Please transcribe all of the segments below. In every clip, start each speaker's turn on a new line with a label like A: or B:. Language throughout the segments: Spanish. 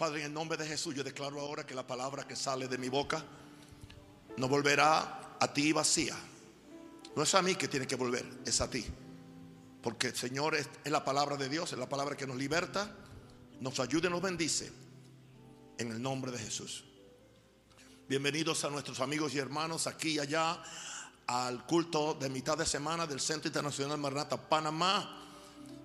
A: Padre, en el nombre de Jesús, yo declaro ahora que la palabra que sale de mi boca no volverá a ti vacía. No es a mí que tiene que volver, es a ti. Porque Señor es, la palabra de Dios, es la palabra que nos liberta, nos ayuda y nos bendice. En el nombre de Jesús. Bienvenidos a nuestros amigos y hermanos aquí y allá al culto de mitad de semana del Centro Internacional Maranata Panamá.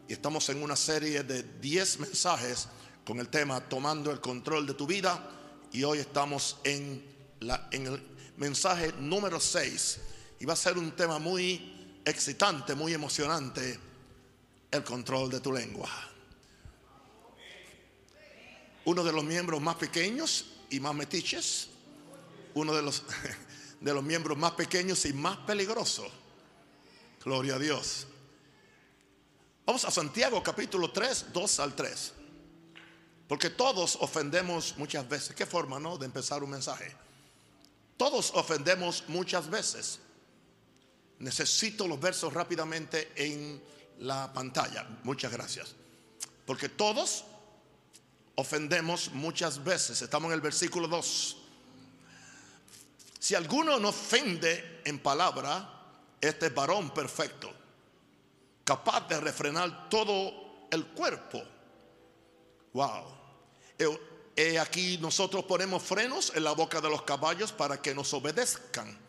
A: Y estamos en una serie de 10 mensajes con el tema Tomando el control de tu vida. Y hoy estamos en, el mensaje número 6. Y va a ser un tema muy excitante, muy emocionante. El control de tu lengua. Uno de los miembros más pequeños y más metiches. Uno de los, de los miembros más pequeños y más peligrosos. Gloria a Dios. Vamos a Santiago capítulo 3, 2 al 3. Porque todos ofendemos muchas veces. ¿Qué forma, no? De empezar un mensaje. Todos ofendemos muchas veces. Necesito los versos rápidamente en la pantalla. Muchas gracias. Porque todos ofendemos muchas veces. Estamos en el versículo 2. Si alguno no ofende en palabra, este es varón perfecto, capaz de refrenar todo el cuerpo. Wow. He aquí nosotros ponemos frenos en la boca de los caballos para que nos obedezcan.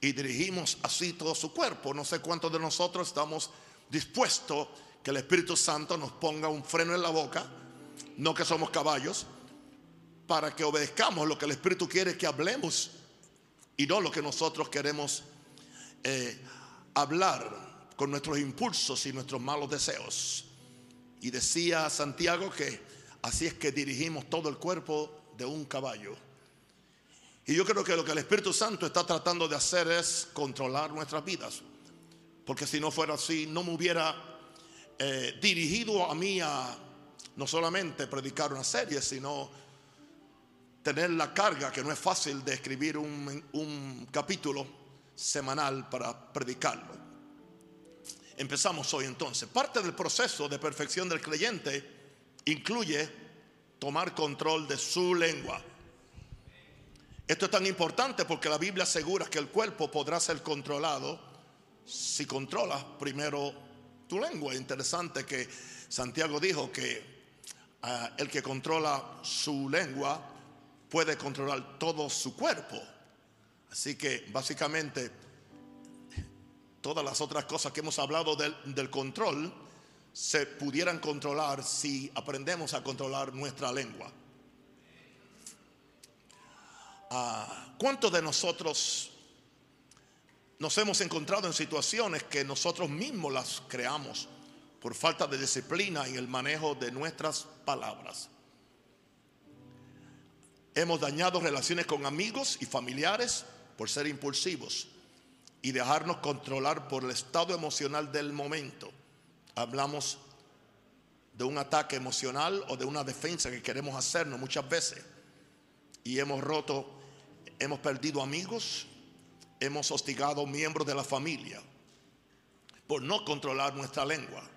A: Y dirigimos así todo su cuerpo. No sé cuántos de nosotros estamos dispuestos que el Espíritu Santo nos ponga un freno en la boca, no que somos caballos, para que obedezcamos lo que el Espíritu quiere que hablemos y no lo que nosotros queremos eh, hablar con nuestros impulsos y nuestros malos deseos. Y decía Santiago que así es que dirigimos todo el cuerpo de un caballo. Y yo creo que lo que el Espíritu Santo está tratando de hacer es controlar nuestras vidas. Porque si no fuera así, no me hubiera eh, dirigido a mí a no solamente predicar una serie, sino tener la carga, que no es fácil, de escribir un, un capítulo semanal para predicarlo. Empezamos hoy entonces. Parte del proceso de perfección del creyente incluye tomar control de su lengua. Esto es tan importante porque la Biblia asegura que el cuerpo podrá ser controlado si controlas primero tu lengua. Interesante que Santiago dijo que uh, el que controla su lengua puede controlar todo su cuerpo. Así que básicamente todas las otras cosas que hemos hablado del, control se pudieran controlar si aprendemos a controlar nuestra lengua. Uh, ¿Cuántos de nosotros nos hemos encontrado en situaciones que nosotros mismos las creamos por falta de disciplina en el manejo de nuestras palabras? Hemos dañado relaciones con amigos y familiares por ser impulsivos y dejarnos controlar por el estado emocional del momento. Hablamos de un ataque emocional o de una defensa que queremos hacernos muchas veces y hemos roto, hemos perdido amigos, hemos hostigado miembros de la familia por no controlar nuestra lengua.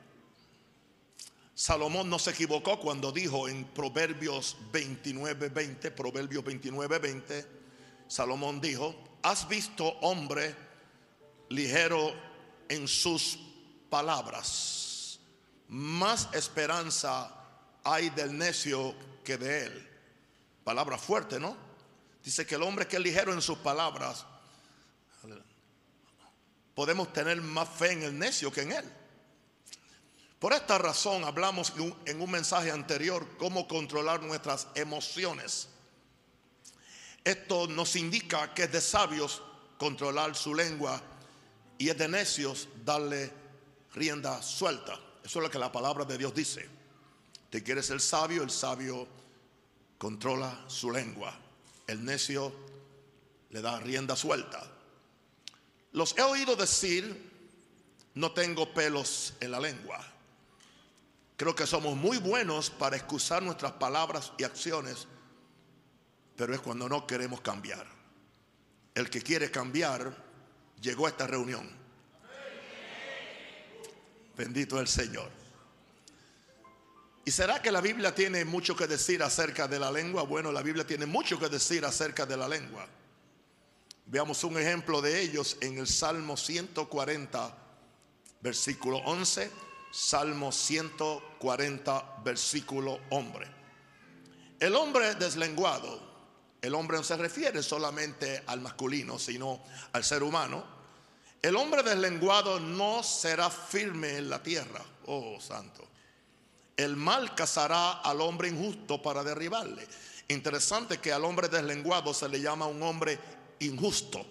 A: Salomón no se equivocó cuando dijo en Proverbios 29, 20, Proverbios 29, 20, Salomón dijo, has visto hombre ligero en sus palabras, más esperanza hay del necio que de él. Palabra fuerte, ¿no? Dice que el hombre que es ligero en sus palabras, podemos tener más fe en el necio que en él. Por esta razón hablamos en un mensaje anterior cómo controlar nuestras emociones. Esto nos indica que es de sabios controlar su lengua y es de necios darle rienda suelta. Eso es lo que la palabra de Dios dice. Te quieres ser sabio, el sabio controla su lengua. El necio le da rienda suelta. Los he oído decir, no tengo pelos en la lengua. Creo que somos muy buenos para excusar nuestras palabras y acciones, pero es cuando no queremos cambiar. El que quiere cambiar llegó a esta reunión. Bendito el Señor. ¿Y será que la Biblia tiene mucho que decir acerca de la lengua? Bueno, la Biblia tiene mucho que decir acerca de la lengua. Veamos un ejemplo de ellos en el Salmo 140, versículo 11. Salmo 140, versículo hombre. El hombre deslenguado, el hombre no se refiere solamente al masculino, sino al ser humano. El hombre deslenguado no será firme en la tierra, oh santo. El mal cazará al hombre injusto para derribarle. Interesante que al hombre deslenguado se le llama un hombre injusto.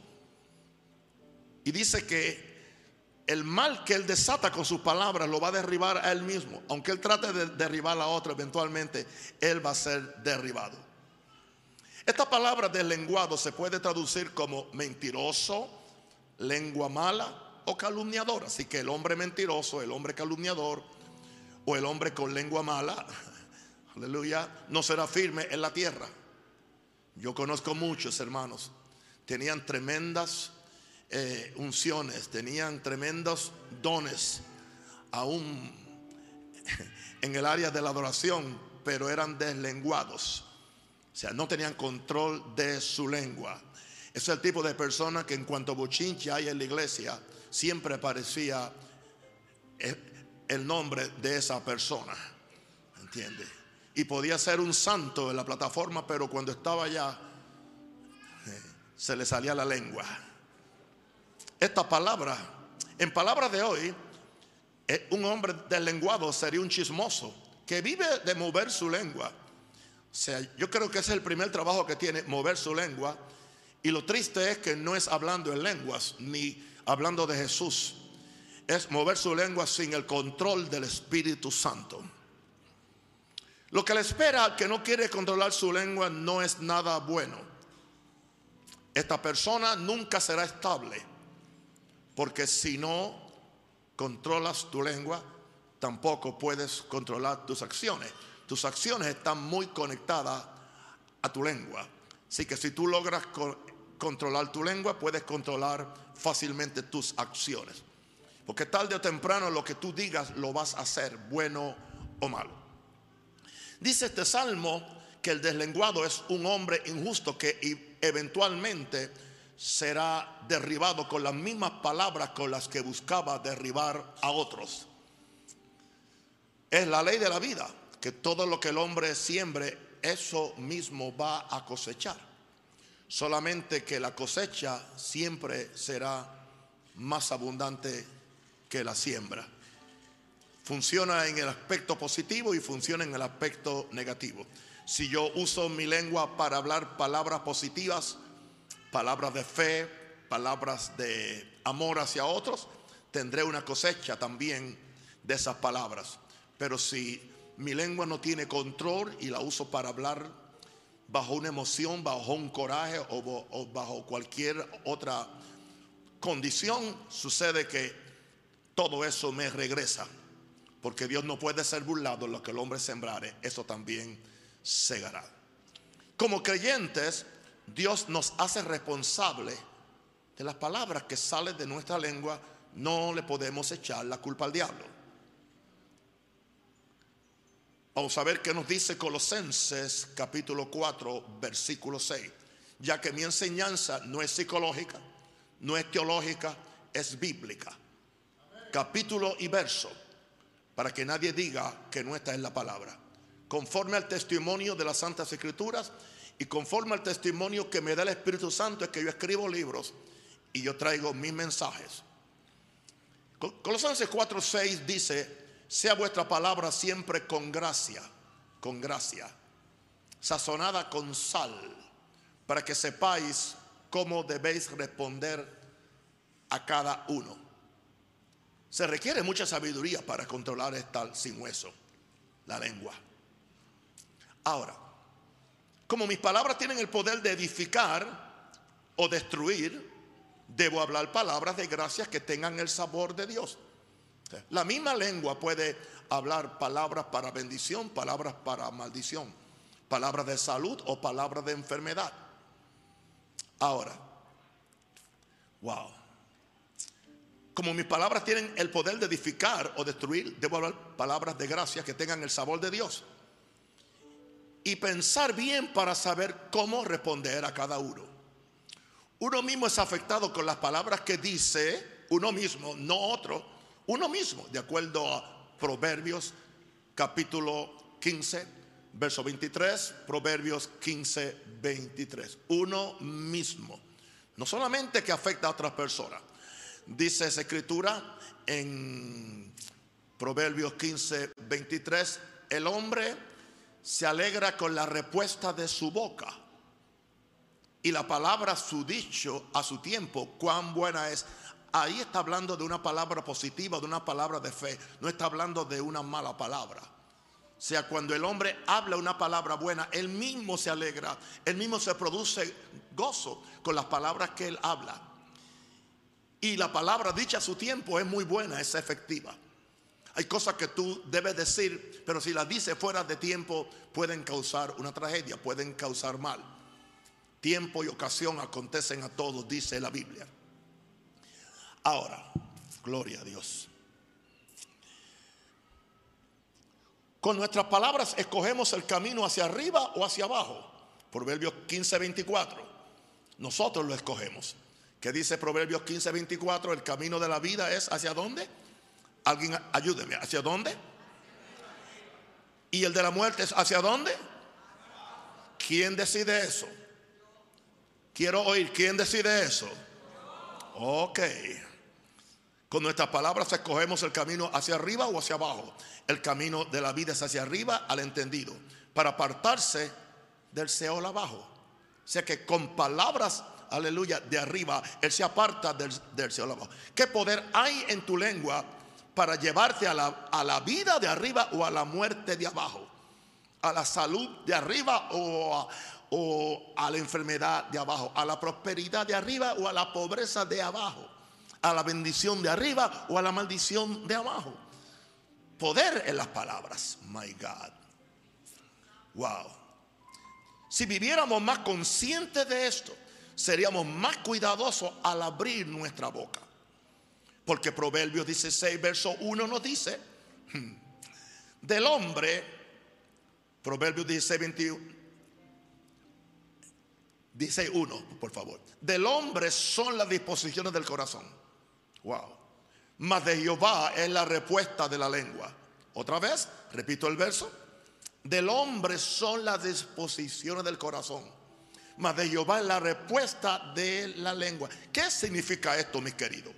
A: Y dice que el mal que él desata con sus palabras lo va a derribar a él mismo. Aunque él trate de derribar a otro, eventualmente él va a ser derribado. Esta palabra deslenguado se puede traducir como mentiroso, lengua mala o calumniador. Así que el hombre mentiroso, el hombre calumniador o el hombre con lengua mala, aleluya, no será firme en la tierra. Yo conozco muchos hermanos tenían tremendas eh, unciones, tenían tremendos dones, aún en el área de la adoración, pero eran deslenguados. O sea, no tenían control de su lengua. Es el tipo de persona que en cuanto bochinche hay en la iglesia, siempre aparecía el nombre de esa persona. ¿Entiende? Y podía ser un santo en la plataforma, pero cuando estaba allá se le salía la lengua. Esta palabra, en palabras de hoy, eh, un hombre deslenguado sería un chismoso que vive de mover su lengua. Sea, yo creo que ese es el primer trabajo que tiene, mover su lengua. Y lo triste es que no es hablando en lenguas ni hablando de Jesús. Es mover su lengua sin el control del Espíritu Santo. Lo que le espera que no quiere controlar su lengua no es nada bueno. Esta persona nunca será estable, porque si no controlas tu lengua, tampoco puedes controlar tus acciones. Tus acciones están muy conectadas a tu lengua. Así que si tú logras controlar tu lengua, puedes controlar fácilmente tus acciones. Porque tarde o temprano lo que tú digas lo vas a hacer, bueno o malo. Dice este salmo que el deslenguado es un hombre injusto que eventualmente será derribado con las mismas palabras con las que buscaba derribar a otros. Es la ley de la vida, que todo lo que el hombre siembre, eso mismo va a cosechar. Solamente que la cosecha siempre será más abundante que la siembra. Funciona en el aspecto positivo y funciona en el aspecto negativo. Si yo uso mi lengua para hablar palabras positivas, palabras de fe, palabras de amor hacia otros, tendré una cosecha también de esas palabras. Pero si mi lengua no tiene control y la uso para hablar bajo una emoción, bajo un coraje o, bajo cualquier otra condición, sucede que todo eso me regresa. Porque Dios no puede ser burlado lo que el hombre sembrare, eso también segará. Como creyentes, Dios nos hace responsable de las palabras que salen de nuestra lengua. No le podemos echar la culpa al diablo. Vamos a ver qué nos dice Colosenses capítulo 4, versículo 6. Ya que mi enseñanza no es psicológica, no es teológica, es bíblica. Capítulo y verso, para que nadie diga que no está en la palabra conforme al testimonio de las Santas Escrituras y conforme al testimonio que me da el Espíritu Santo es que yo escribo libros y yo traigo mis mensajes. Colosenses 4:6 dice, sea vuestra palabra siempre con gracia, con gracia, sazonada con sal, para que sepáis cómo debéis responder a cada uno. Se requiere mucha sabiduría para controlar esta sin hueso, la lengua. Ahora, como mis palabras tienen el poder de edificar o destruir, debo hablar palabras de gracias que tengan el sabor de Dios. La misma lengua puede hablar palabras para bendición, palabras para maldición, palabras de salud o palabras de enfermedad. Ahora, wow. como mis palabras tienen el poder de edificar o destruir, debo hablar palabras de gracia que tengan el sabor de Dios. Y pensar bien para saber cómo responder a cada uno. Uno mismo es afectado con las palabras que dice uno mismo, no otro, uno mismo, de acuerdo a Proverbios capítulo 15, verso 23, Proverbios 15, 23. Uno mismo. No solamente que afecta a otras personas. Dice esa escritura en Proverbios 15, 23, el hombre se alegra con la respuesta de su boca y la palabra su dicho a su tiempo, cuán buena es. Ahí está hablando de una palabra positiva, de una palabra de fe, no está hablando de una mala palabra. O sea, cuando el hombre habla una palabra buena, él mismo se alegra, él mismo se produce gozo con las palabras que él habla. Y la palabra dicha a su tiempo es muy buena, es efectiva. Hay cosas que tú debes decir, pero si las dices fuera de tiempo pueden causar una tragedia, pueden causar mal. Tiempo y ocasión acontecen a todos, dice la Biblia. Ahora, gloria a Dios. Con nuestras palabras escogemos el camino hacia arriba o hacia abajo. Proverbios 15, 24. Nosotros lo escogemos. ¿Qué dice Proverbios 15, 24? El camino de la vida es hacia dónde? Alguien ayúdeme. ¿Hacia dónde? ¿Y el de la muerte es hacia dónde? ¿Quién decide eso? Quiero oír, ¿quién decide eso? Ok. Con nuestras palabras escogemos el camino hacia arriba o hacia abajo. El camino de la vida es hacia arriba al entendido, para apartarse del Seol abajo. O sea que con palabras, aleluya, de arriba, Él se aparta del, del Seol abajo. ¿Qué poder hay en tu lengua para llevarte a la, a la vida de arriba o a la muerte de abajo? A la salud de arriba o o a la enfermedad de abajo, a la prosperidad de arriba o a la pobreza de abajo a la bendición de arriba o a la maldición de abajo. Poder en las palabras. My God. Wow. Si viviéramos más conscientes de esto, seríamos más cuidadosos al abrir nuestra boca. Porque Proverbios 16, verso 1 nos dice, hmm, del hombre, Proverbios 16, 21, 16, 1, por favor, del hombre son las disposiciones del corazón Wow. Mas de Jehová es la respuesta de la lengua. Otra vez, repito el verso. Del hombre son las disposiciones del corazón. Mas de Jehová es la respuesta de la lengua. ¿Qué significa esto, mis queridos?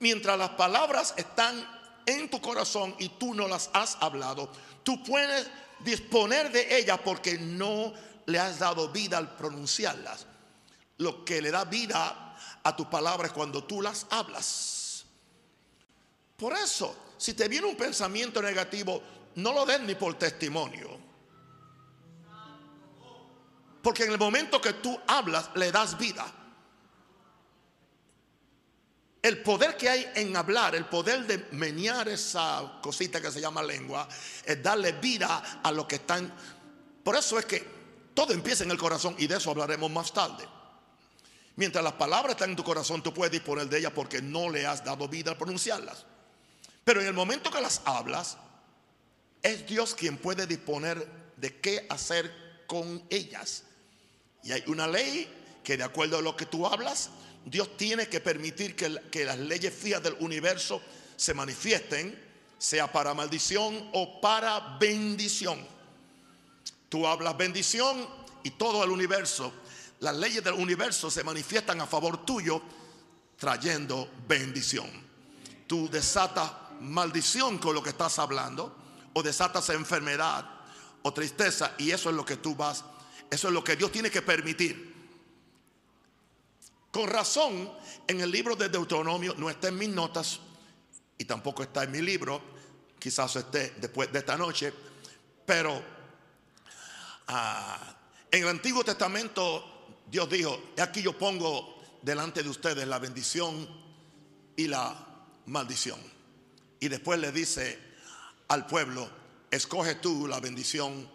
A: Mientras las palabras están en tu corazón y tú no las has hablado, tú puedes disponer de ellas porque no le has dado vida al pronunciarlas. Lo que le da vida a tus palabras cuando tú las hablas. Por eso, si te viene un pensamiento negativo, no lo den ni por testimonio. Porque en el momento que tú hablas, le das vida. El poder que hay en hablar, el poder de menear esa cosita que se llama lengua, es darle vida a lo que están. Por eso es que todo empieza en el corazón y de eso hablaremos más tarde. Mientras las palabras están en tu corazón, tú puedes disponer de ellas porque no le has dado vida al pronunciarlas. Pero en el momento que las hablas, es Dios quien puede disponer de qué hacer con ellas. Y hay una ley que de acuerdo a lo que tú hablas, Dios tiene que permitir que, que las leyes fías del universo se manifiesten, sea para maldición o para bendición. Tú hablas bendición y todo el universo las leyes del universo se manifiestan a favor tuyo trayendo bendición. Tú desatas maldición con lo que estás hablando o desatas enfermedad o tristeza y eso es lo que tú vas, eso es lo que Dios tiene que permitir. Con razón, en el libro de Deuteronomio no está en mis notas y tampoco está en mi libro, quizás esté después de esta noche, pero ah, en el Antiguo Testamento Dios dijo, aquí yo pongo delante de ustedes la bendición y la maldición. Y después le dice al pueblo, escoge tú la bendición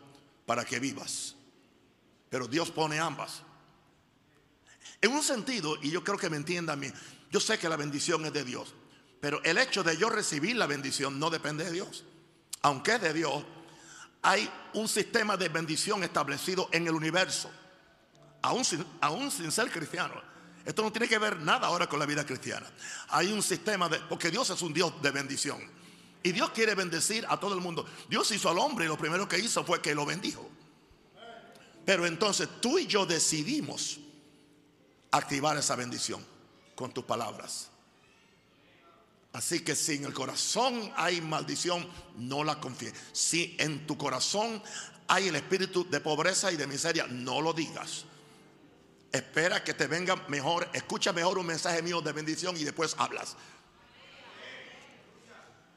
A: para que vivas. Pero Dios pone ambas. En un sentido, y yo creo que me entiendan bien, Yo sé que la bendición es de Dios, pero el hecho de yo recibir la bendición no depende de Dios. Aunque es de Dios, hay un sistema de bendición establecido en el universo, aún sin, sin ser cristiano. Esto no tiene que ver nada ahora con la vida cristiana. Hay un sistema de, porque Dios es un Dios de bendición. Y Dios quiere bendecir a todo el mundo. Dios hizo al hombre y lo primero que hizo fue que lo bendijo. Pero entonces tú y yo decidimos activar esa bendición con tus palabras. Así que si en el corazón hay maldición, no la confíes. Si en tu corazón hay el espíritu de pobreza y de miseria, no lo digas. Espera que te venga mejor, escucha mejor un mensaje mío de bendición y después hablas.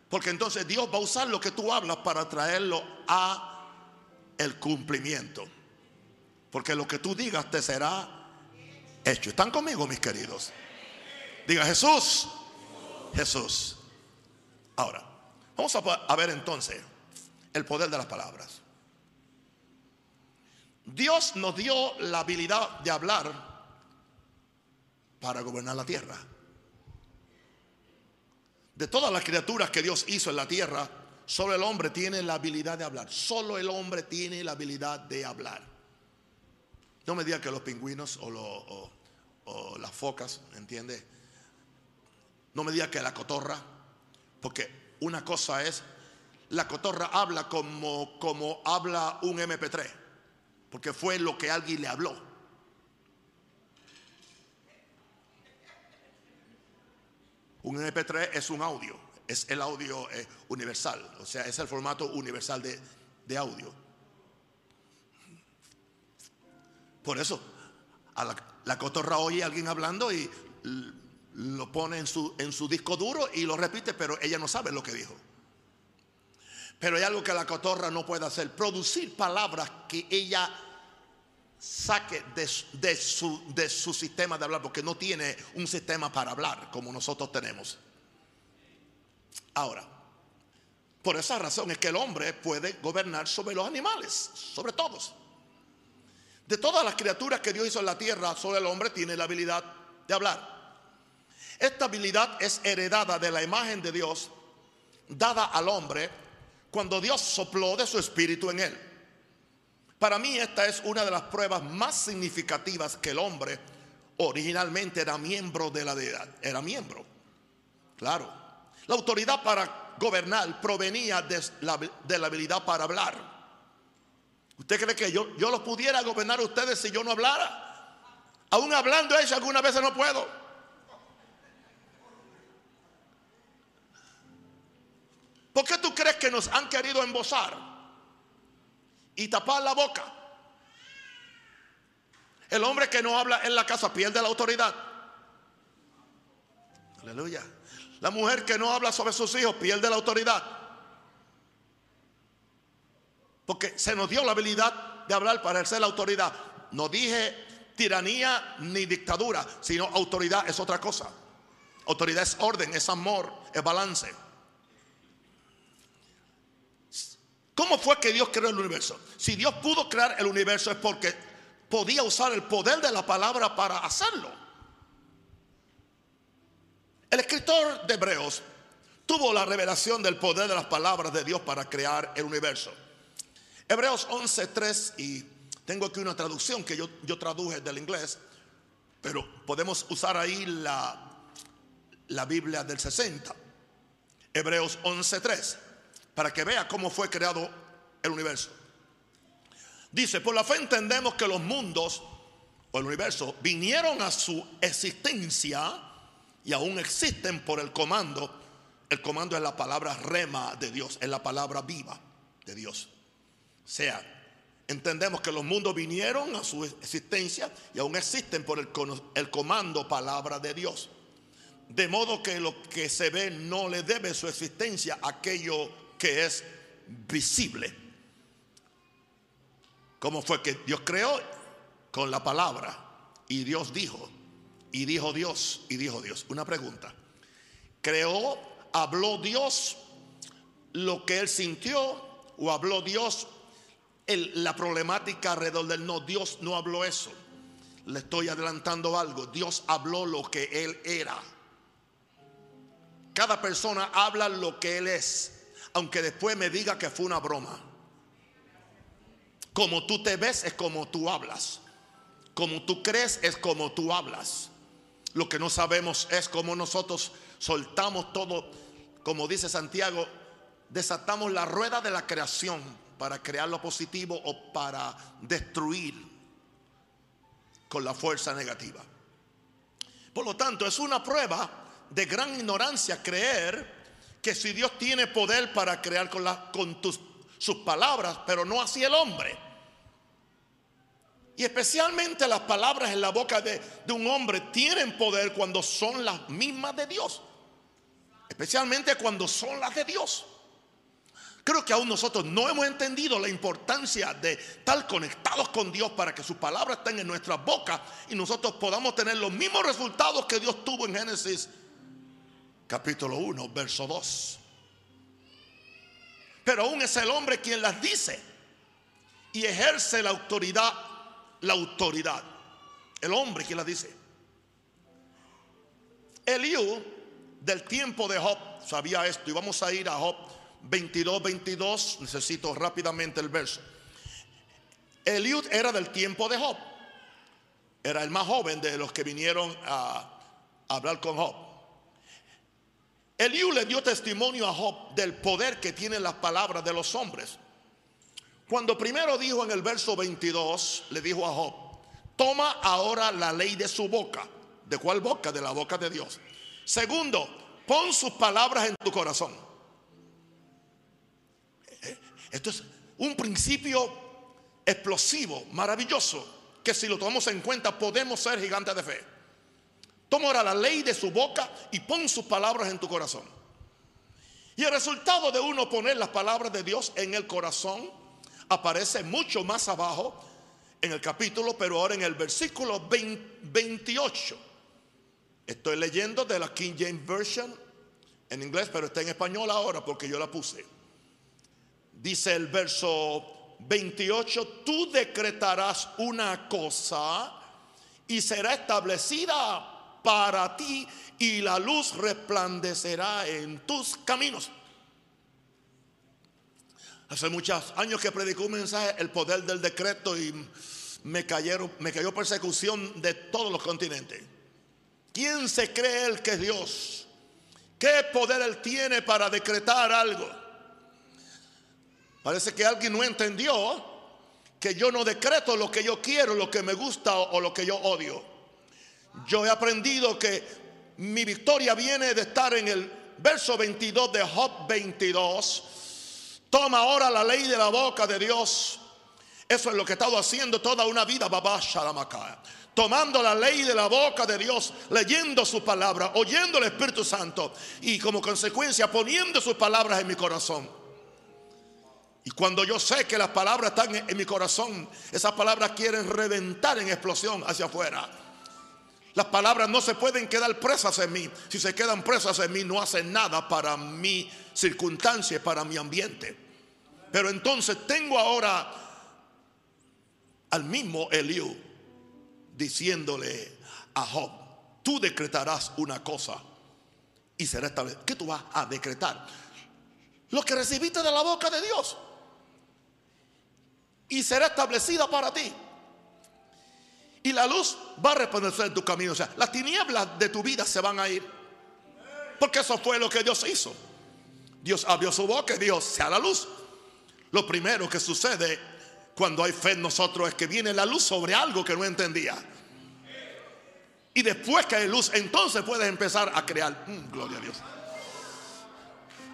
A: Porque entonces Dios va a usar lo que tú hablas para traerlo a el cumplimiento. Porque lo que tú digas te será hecho. ¿Están conmigo, mis queridos? Diga Jesús. Jesús. Ahora, vamos a ver entonces el poder de las palabras. Dios nos dio la habilidad de hablar para gobernar la tierra. De todas las criaturas que Dios hizo en la tierra, solo el hombre tiene la habilidad de hablar. Solo el hombre tiene la habilidad de hablar. No me diga que los pingüinos o, las focas, ¿entiende? No me diga que la cotorra, porque una cosa es, la cotorra habla como, como habla un MP3, porque fue lo que alguien le habló. Un MP3 es un audio, es el audio eh, universal, o sea, es el formato universal de, audio. Por eso, la, la, cotorra oye a alguien hablando y lo pone en su, en su disco duro y lo repite, pero ella no sabe lo que dijo. Pero hay algo que la cotorra no puede hacer, producir palabras que ella saque de, su, su sistema de hablar, porque no tiene un sistema para hablar como nosotros tenemos. Ahora, por esa razón es que el hombre puede gobernar sobre los animales, sobre todos. De todas las criaturas que Dios hizo en la tierra, solo el hombre tiene la habilidad de hablar. Esta habilidad es heredada de la imagen de Dios, dada al hombre cuando Dios sopló de su espíritu en él. Para mí esta es una de las pruebas más significativas que el hombre originalmente era miembro de la deidad. Era miembro. Claro. La autoridad para gobernar provenía de la, de la habilidad para hablar. ¿Usted cree que yo, yo los pudiera gobernar a ustedes si yo no hablara? Aún hablando eso algunas veces no puedo. ¿Por qué tú crees que nos han querido embosar? Y tapar la boca. El hombre que no habla en la casa pierde la autoridad. Aleluya. La mujer que no habla sobre sus hijos pierde la autoridad. Porque se nos dio la habilidad de hablar para ejercer la autoridad. No dije tiranía ni dictadura, sino autoridad es otra cosa. Autoridad es orden, es amor, es balance. ¿Cómo fue que Dios creó el universo? Si Dios pudo crear el universo es porque podía usar el poder de la palabra para hacerlo. El escritor de Hebreos tuvo la revelación del poder de las palabras de Dios para crear el universo. Hebreos 11.3 y tengo aquí una traducción que yo, yo traduje del inglés, pero podemos usar ahí la, la Biblia del 60. Hebreos 11.3 para que vea cómo fue creado el universo. Dice, por la fe entendemos que los mundos o el universo vinieron a su existencia y aún existen por el comando. El comando es la palabra rema de Dios, es la palabra viva de Dios. O sea, entendemos que los mundos vinieron a su existencia y aún existen por el, el comando palabra de Dios. De modo que lo que se ve no le debe su existencia a aquello que es visible. ¿Cómo fue que Dios creó? Con la palabra. Y Dios dijo, y dijo Dios, y dijo Dios. Una pregunta. ¿Creó, habló Dios lo que él sintió o habló Dios la problemática alrededor del no? Dios no habló eso. Le estoy adelantando algo. Dios habló lo que él era. Cada persona habla lo que él es, aunque después me diga que fue una broma. Como tú te ves es como tú hablas. Como tú crees es como tú hablas. Lo que no sabemos es cómo nosotros soltamos todo, como dice Santiago, desatamos la rueda de la creación para crear lo positivo o para destruir con la fuerza negativa. Por lo tanto, es una prueba de gran ignorancia creer que si Dios tiene poder para crear con, sus palabras, pero no así el hombre. Y especialmente las palabras en la boca de, un hombre tienen poder cuando son las mismas de Dios. Especialmente cuando son las de Dios. Creo que aún nosotros no hemos entendido la importancia de estar conectados con Dios para que sus palabras estén en nuestras bocas y nosotros podamos tener los mismos resultados que Dios tuvo en Génesis capítulo 1, verso 2. Pero aún es el hombre quien las dice y ejerce la autoridad la autoridad. El hombre que la dice. Eliú del tiempo de Job sabía esto y vamos a ir a Job 22, 22. Necesito rápidamente el verso. Eliud era del tiempo de Job. Era el más joven de los que vinieron a, hablar con Job. Eliú le dio testimonio a Job del poder que tienen las palabras de los hombres. Cuando primero dijo en el verso 22, le dijo a Job, toma ahora la ley de su boca. ¿De cuál boca? De la boca de Dios. Segundo, pon sus palabras en tu corazón. Esto es un principio explosivo, maravilloso, que si lo tomamos en cuenta podemos ser gigantes de fe. Toma ahora la ley de su boca y pon sus palabras en tu corazón. Y el resultado de uno poner las palabras de Dios en el corazón aparece mucho más abajo en el capítulo, pero ahora en el versículo 28. Estoy leyendo de la King James Version en inglés, pero está en español ahora porque yo la puse. Dice el verso 28, tú decretarás una cosa y será establecida para ti y la luz resplandecerá en tus caminos. Hace muchos años que predicó un mensaje, el poder del decreto, y me, cayeron, me cayó persecución de todos los continentes. ¿Quién se cree él que es Dios? ¿Qué poder él tiene para decretar algo? Parece que alguien no entendió que yo no decreto lo que yo quiero, lo que me gusta o lo que yo odio. Yo he aprendido que mi victoria viene de estar en el verso 22 de Job 22 Toma ahora la ley de la boca de Dios. Eso es lo que he estado haciendo toda una vida, babá Tomando la ley de la boca de Dios, leyendo su palabra, oyendo el Espíritu Santo y como consecuencia poniendo sus palabras en mi corazón. Y cuando yo sé que las palabras están en, mi corazón, esas palabras quieren reventar en explosión hacia afuera. Las palabras no se pueden quedar presas en mí. Si se quedan presas en mí, no hacen nada para mi circunstancia, para mi ambiente. Pero entonces tengo ahora al mismo Eliú diciéndole a Job, tú decretarás una cosa y será establecido. ¿Qué tú vas a decretar? Lo que recibiste de la boca de Dios. Y será establecida para ti. Y la luz va a resplandecer en tu camino. O sea, las tinieblas de tu vida se van a ir. Porque eso fue lo que Dios hizo. Dios abrió su boca y dijo, sea la luz. Lo primero que sucede cuando hay fe en nosotros es que viene la luz sobre algo que no entendía. Y después que hay luz, entonces puedes empezar a crear. Mm, gloria a Dios.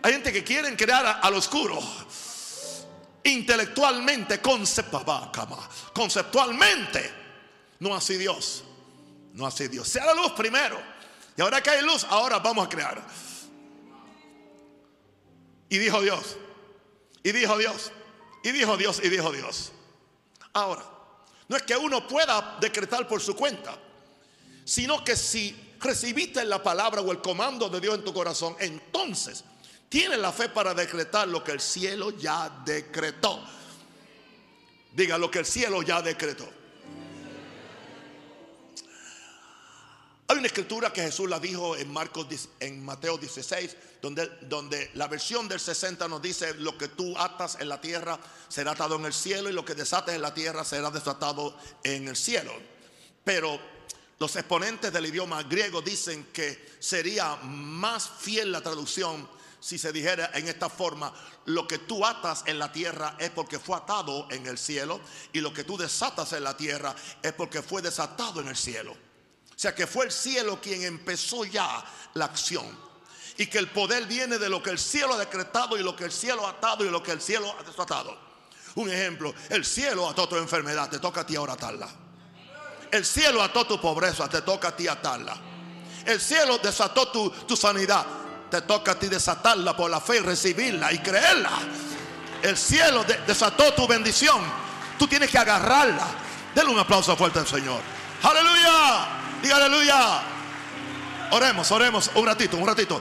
A: Hay gente que quieren crear al oscuro. Intelectualmente, conceptualmente. No así Dios. No así Dios. Sea la luz primero. Y ahora que hay luz, ahora vamos a crear. Y dijo Dios. Y dijo Dios, y dijo Dios, y dijo Dios. Ahora, no es que uno pueda decretar por su cuenta, sino que si recibiste la palabra o el comando de Dios en tu corazón, entonces tienes la fe para decretar lo que el cielo ya decretó. Diga lo que el cielo ya decretó. Hay una escritura que Jesús la dijo en Marcos en Mateo 16, donde, donde la versión del 60 nos dice lo que tú atas en la tierra será atado en el cielo y lo que desates en la tierra será desatado en el cielo. Pero los exponentes del idioma griego dicen que sería más fiel la traducción si se dijera en esta forma, lo que tú atas en la tierra es porque fue atado en el cielo y lo que tú desatas en la tierra es porque fue desatado en el cielo. Sea que fue el cielo quien empezó ya la acción. Y que el poder viene de lo que el cielo ha decretado y lo que el cielo ha atado y lo que el cielo ha desatado. Un ejemplo, el cielo ató tu enfermedad, te toca a ti ahora atarla. El cielo ató tu pobreza, te toca a ti atarla. El cielo desató tu, tu sanidad, te toca a ti desatarla por la fe y recibirla y creerla. El cielo desató tu bendición. Tú tienes que agarrarla. Denle un aplauso fuerte al Señor. Aleluya. Diga aleluya. Oremos, oremos un ratito, un ratito.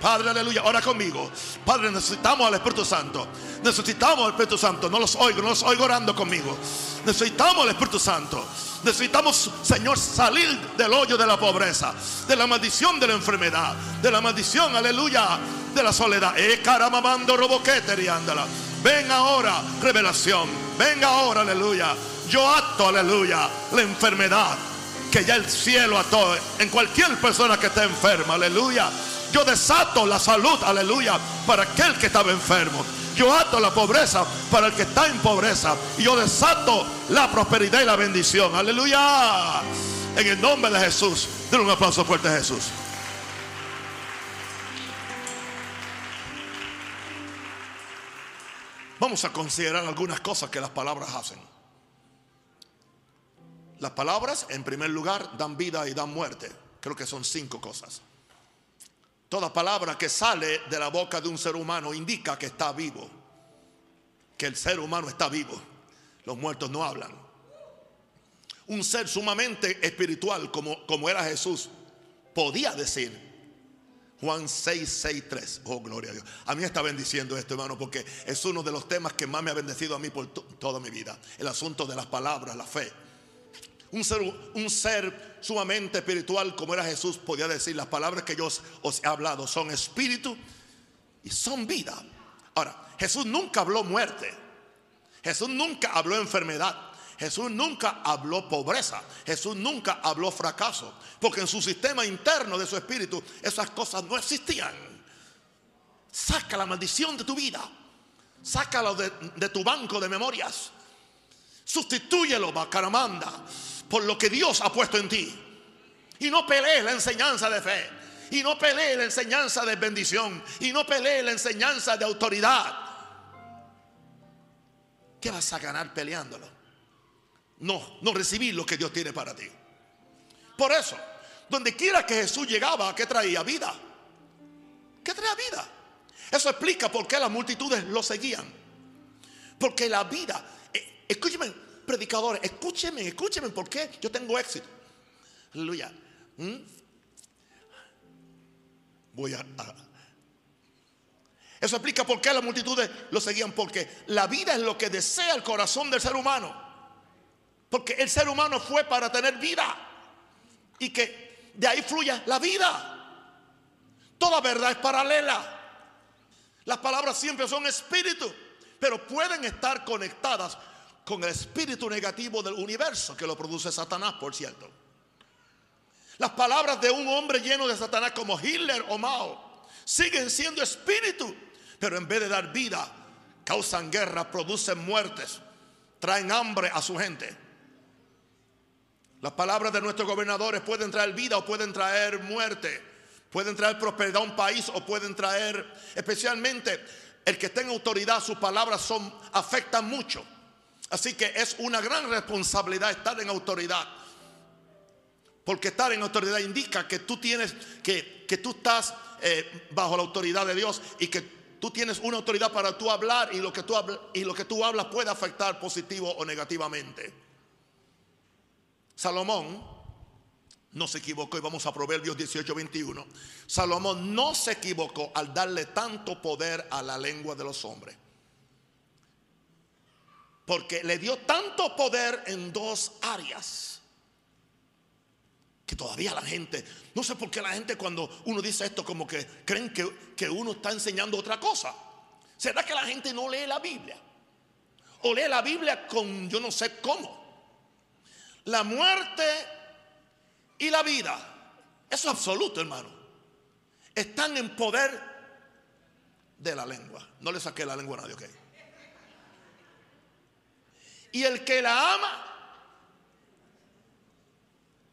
A: Padre, aleluya, ora conmigo. Padre, necesitamos al Espíritu Santo. Necesitamos al Espíritu Santo. No los oigo, no los oigo orando conmigo. Necesitamos al Espíritu Santo. Necesitamos, Señor, salir del hoyo de la pobreza, de la maldición de la enfermedad, de la maldición, aleluya, de la soledad. Eh. Ven ahora, revelación. Ven ahora, aleluya. Yo ato, aleluya, la enfermedad que ya el cielo ató en cualquier persona que esté enferma, aleluya. Yo desato la salud, aleluya, para aquel que estaba enfermo. Yo ato la pobreza para el que está en pobreza. Y yo desato la prosperidad y la bendición. Aleluya. En el nombre de Jesús. Denle un aplauso fuerte a Jesús. Vamos a considerar algunas cosas que las palabras hacen. Las palabras, en primer lugar, dan vida y dan muerte. Creo que son cinco cosas. Toda palabra que sale de la boca de un ser humano indica que está vivo, que el ser humano está vivo. Los muertos no hablan. Un ser sumamente espiritual como, como era Jesús podía decir, Juan 6, 6, 3. Oh, gloria a Dios. A mí está bendiciendo esto, hermano, porque es uno de los temas que más me ha bendecido a mí por toda mi vida. El asunto de las palabras, la fe un ser, un ser sumamente espiritual como era Jesús podía decir, las palabras que yo os, he hablado son espíritu y son vida. Ahora, Jesús nunca habló muerte. Jesús nunca habló enfermedad. Jesús nunca habló pobreza. Jesús nunca habló fracaso. Porque en su sistema interno de su espíritu esas cosas no existían. Saca la maldición de tu vida. Sácalo de, de tu banco de memorias. Sustitúyelo, Bacaramanda por lo que Dios ha puesto en ti. Y no pelees la enseñanza de fe. Y no pelees la enseñanza de bendición. Y no pelees la enseñanza de autoridad. ¿Qué vas a ganar peleándolo? No, no recibir lo que Dios tiene para ti. Por eso, donde quiera que Jesús llegaba, ¿qué traía? Vida. ¿Qué traía vida? Eso explica por qué las multitudes lo seguían. Porque la vida, eh, escúcheme, predicadores, escúcheme, escúcheme, porque yo tengo éxito. Aleluya. ¿Mm? Voy a, Eso explica por qué las multitudes lo seguían, porque la vida es lo que desea el corazón del ser humano. Porque el ser humano fue para tener vida y que de ahí fluya la vida. Toda verdad es paralela. Las palabras siempre son espíritu, pero pueden estar conectadas con el espíritu negativo del universo que lo produce Satanás, por cierto. Las palabras de un hombre lleno de Satanás como Hitler o Mao siguen siendo espíritu, pero en vez de dar vida, causan guerra, producen muertes, traen hambre a su gente. Las palabras de nuestros gobernadores pueden traer vida o pueden traer muerte, pueden traer prosperidad a un país o pueden traer, especialmente el que tenga autoridad, sus palabras son, afectan mucho. Así que es una gran responsabilidad estar en autoridad. Porque estar en autoridad indica que tú tienes, que, que tú estás eh, bajo la autoridad de Dios y que tú tienes una autoridad para tú hablar y lo que tú, y lo que tú hablas puede afectar positivo o negativamente. Salomón no se equivocó y vamos a Proverbios 18, 21. Salomón no se equivocó al darle tanto poder a la lengua de los hombres. Porque le dio tanto poder en dos áreas. que todavía la gente, no sé por qué la gente cuando uno dice esto como que creen que, que uno está enseñando otra cosa. ¿Será que la gente no lee la Biblia? O lee la Biblia con yo no sé cómo. La muerte y la vida, eso es absoluto, hermano. Están en poder de la lengua. No le saqué la lengua a nadie, ok. Y el que la ama,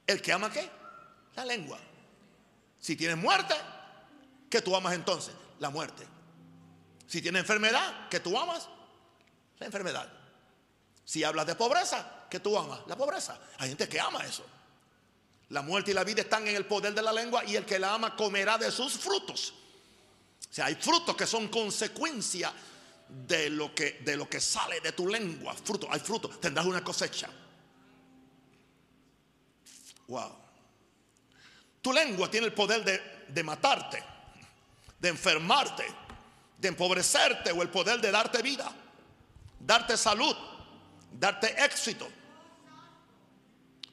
A: el que ama qué? La lengua. Si tienes muerte, ¿qué tú amas entonces? La muerte. Si tienes enfermedad, ¿qué tú amas? La enfermedad. Si hablas de pobreza, ¿qué tú amas? La pobreza. Hay gente que ama eso. La muerte y la vida están en el poder de la lengua y el que la ama comerá de sus frutos. O sea, hay frutos que son consecuencia de lo que, de lo que sale de tu lengua. Fruto, hay fruto, tendrás una cosecha. Wow. Tu lengua tiene el poder de, de matarte, de enfermarte, de empobrecerte o el poder de darte vida, darte salud, darte éxito.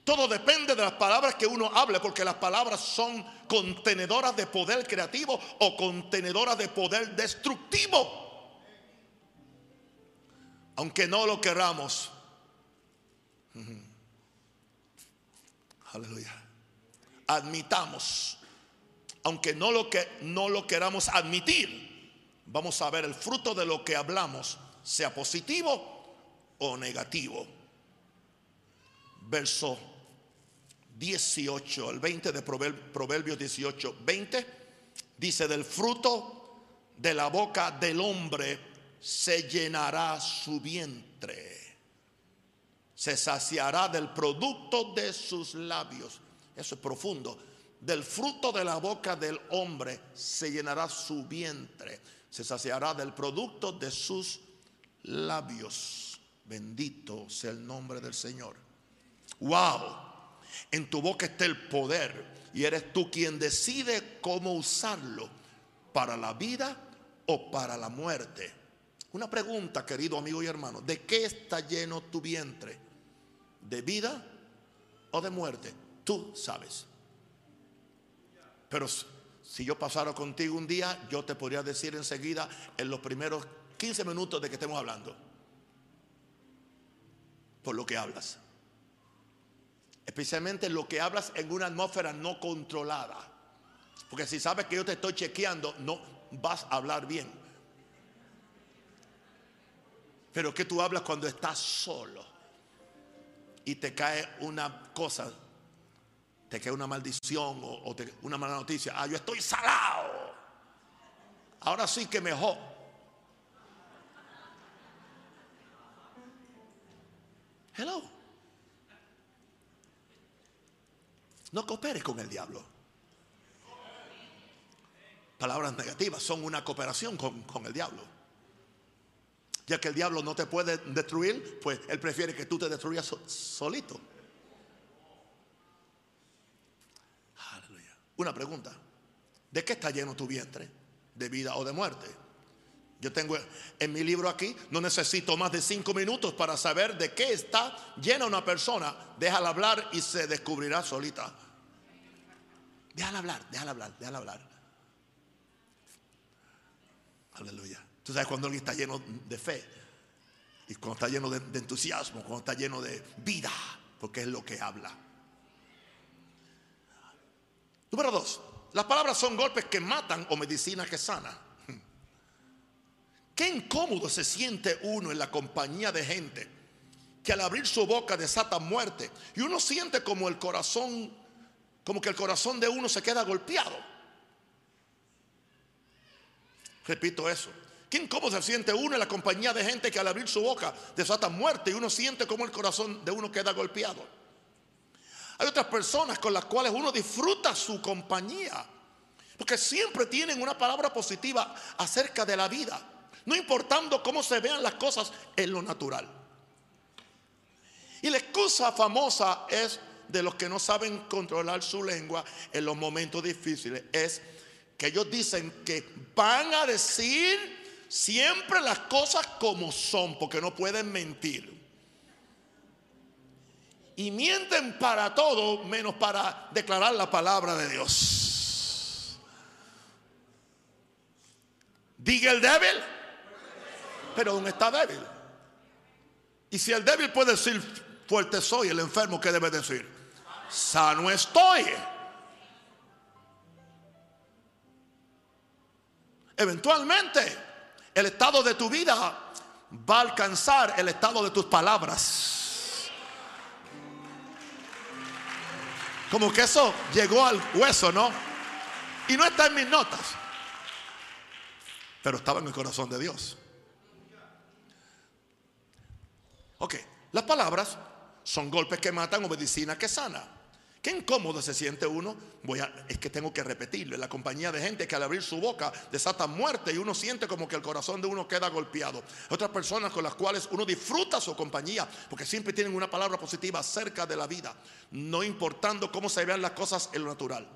A: Todo depende de las palabras que uno hable, porque las palabras son contenedoras de poder creativo o contenedoras de poder destructivo aunque no lo queramos. Aleluya. Admitamos, aunque no lo que no lo queramos admitir, vamos a ver el fruto de lo que hablamos, sea positivo o negativo. Verso 18, el 20 de Proverbios 18, 20 dice del fruto de la boca del hombre se llenará su vientre, se saciará del producto de sus labios. Eso es profundo. Del fruto de la boca del hombre se llenará su vientre, se saciará del producto de sus labios. Bendito sea el nombre del Señor. Wow, en tu boca está el poder y eres tú quien decide cómo usarlo para la vida o para la muerte. Una pregunta, querido amigo y hermano, ¿de qué está lleno tu vientre? ¿De vida o de muerte? Tú sabes. Pero si yo pasara contigo un día, yo te podría decir enseguida en los primeros 15 minutos de que estemos hablando. Por lo que hablas. Especialmente lo que hablas en una atmósfera no controlada. Porque si sabes que yo te estoy chequeando, no vas a hablar bien. Pero que tú hablas cuando estás solo y te cae una cosa, te cae una maldición o, una mala noticia. Ah, yo estoy salado. Ahora sí que mejor. Hello. No cooperes con el diablo. Palabras negativas son una cooperación con, con el diablo. Ya que el diablo no te puede destruir, pues él prefiere que tú te destruyas solito. Aleluya. Una pregunta. ¿De qué está lleno tu vientre? ¿De vida o de muerte? Yo tengo en mi libro aquí, no necesito más de cinco minutos para saber de qué está llena una persona. Déjala hablar y se descubrirá solita. Déjala hablar, déjala hablar, déjala hablar. Aleluya. Tú sabes cuando alguien está lleno de fe y cuando está lleno de, entusiasmo, cuando está lleno de vida, porque es lo que habla. Número dos, las palabras son golpes que matan o medicina que sana. Qué incómodo se siente uno en la compañía de gente que al abrir su boca desata muerte y uno siente como el corazón, como que el corazón de uno se queda golpeado. Repito eso. ¿Quién cómo se siente uno en la compañía de gente que al abrir su boca desata muerte y uno siente como el corazón de uno queda golpeado? Hay otras personas con las cuales uno disfruta su compañía, porque siempre tienen una palabra positiva acerca de la vida, no importando cómo se vean las cosas en lo natural. Y la excusa famosa es de los que no saben controlar su lengua en los momentos difíciles, es que ellos dicen que van a decir siempre las cosas como son, porque no pueden mentir. y mienten para todo menos para declarar la palabra de Dios. Diga el débil, pero aún está débil. Y si el débil puede decir fuerte soy, el enfermo, ¿qué debe decir? Sano estoy. Eventualmente, el estado de tu vida va a alcanzar el estado de tus palabras. Como que eso llegó al hueso, ¿no? Y no está en mis notas, pero estaba en el corazón de Dios. Ok, las palabras son golpes que matan o medicina que sana. Qué incómodo se siente uno. Voy a, es que tengo que repetirlo. En la compañía de gente que al abrir su boca desata muerte y uno siente como que el corazón de uno queda golpeado. Otras personas con las cuales uno disfruta su compañía porque siempre tienen una palabra positiva acerca de la vida, no importando cómo se vean las cosas en lo natural.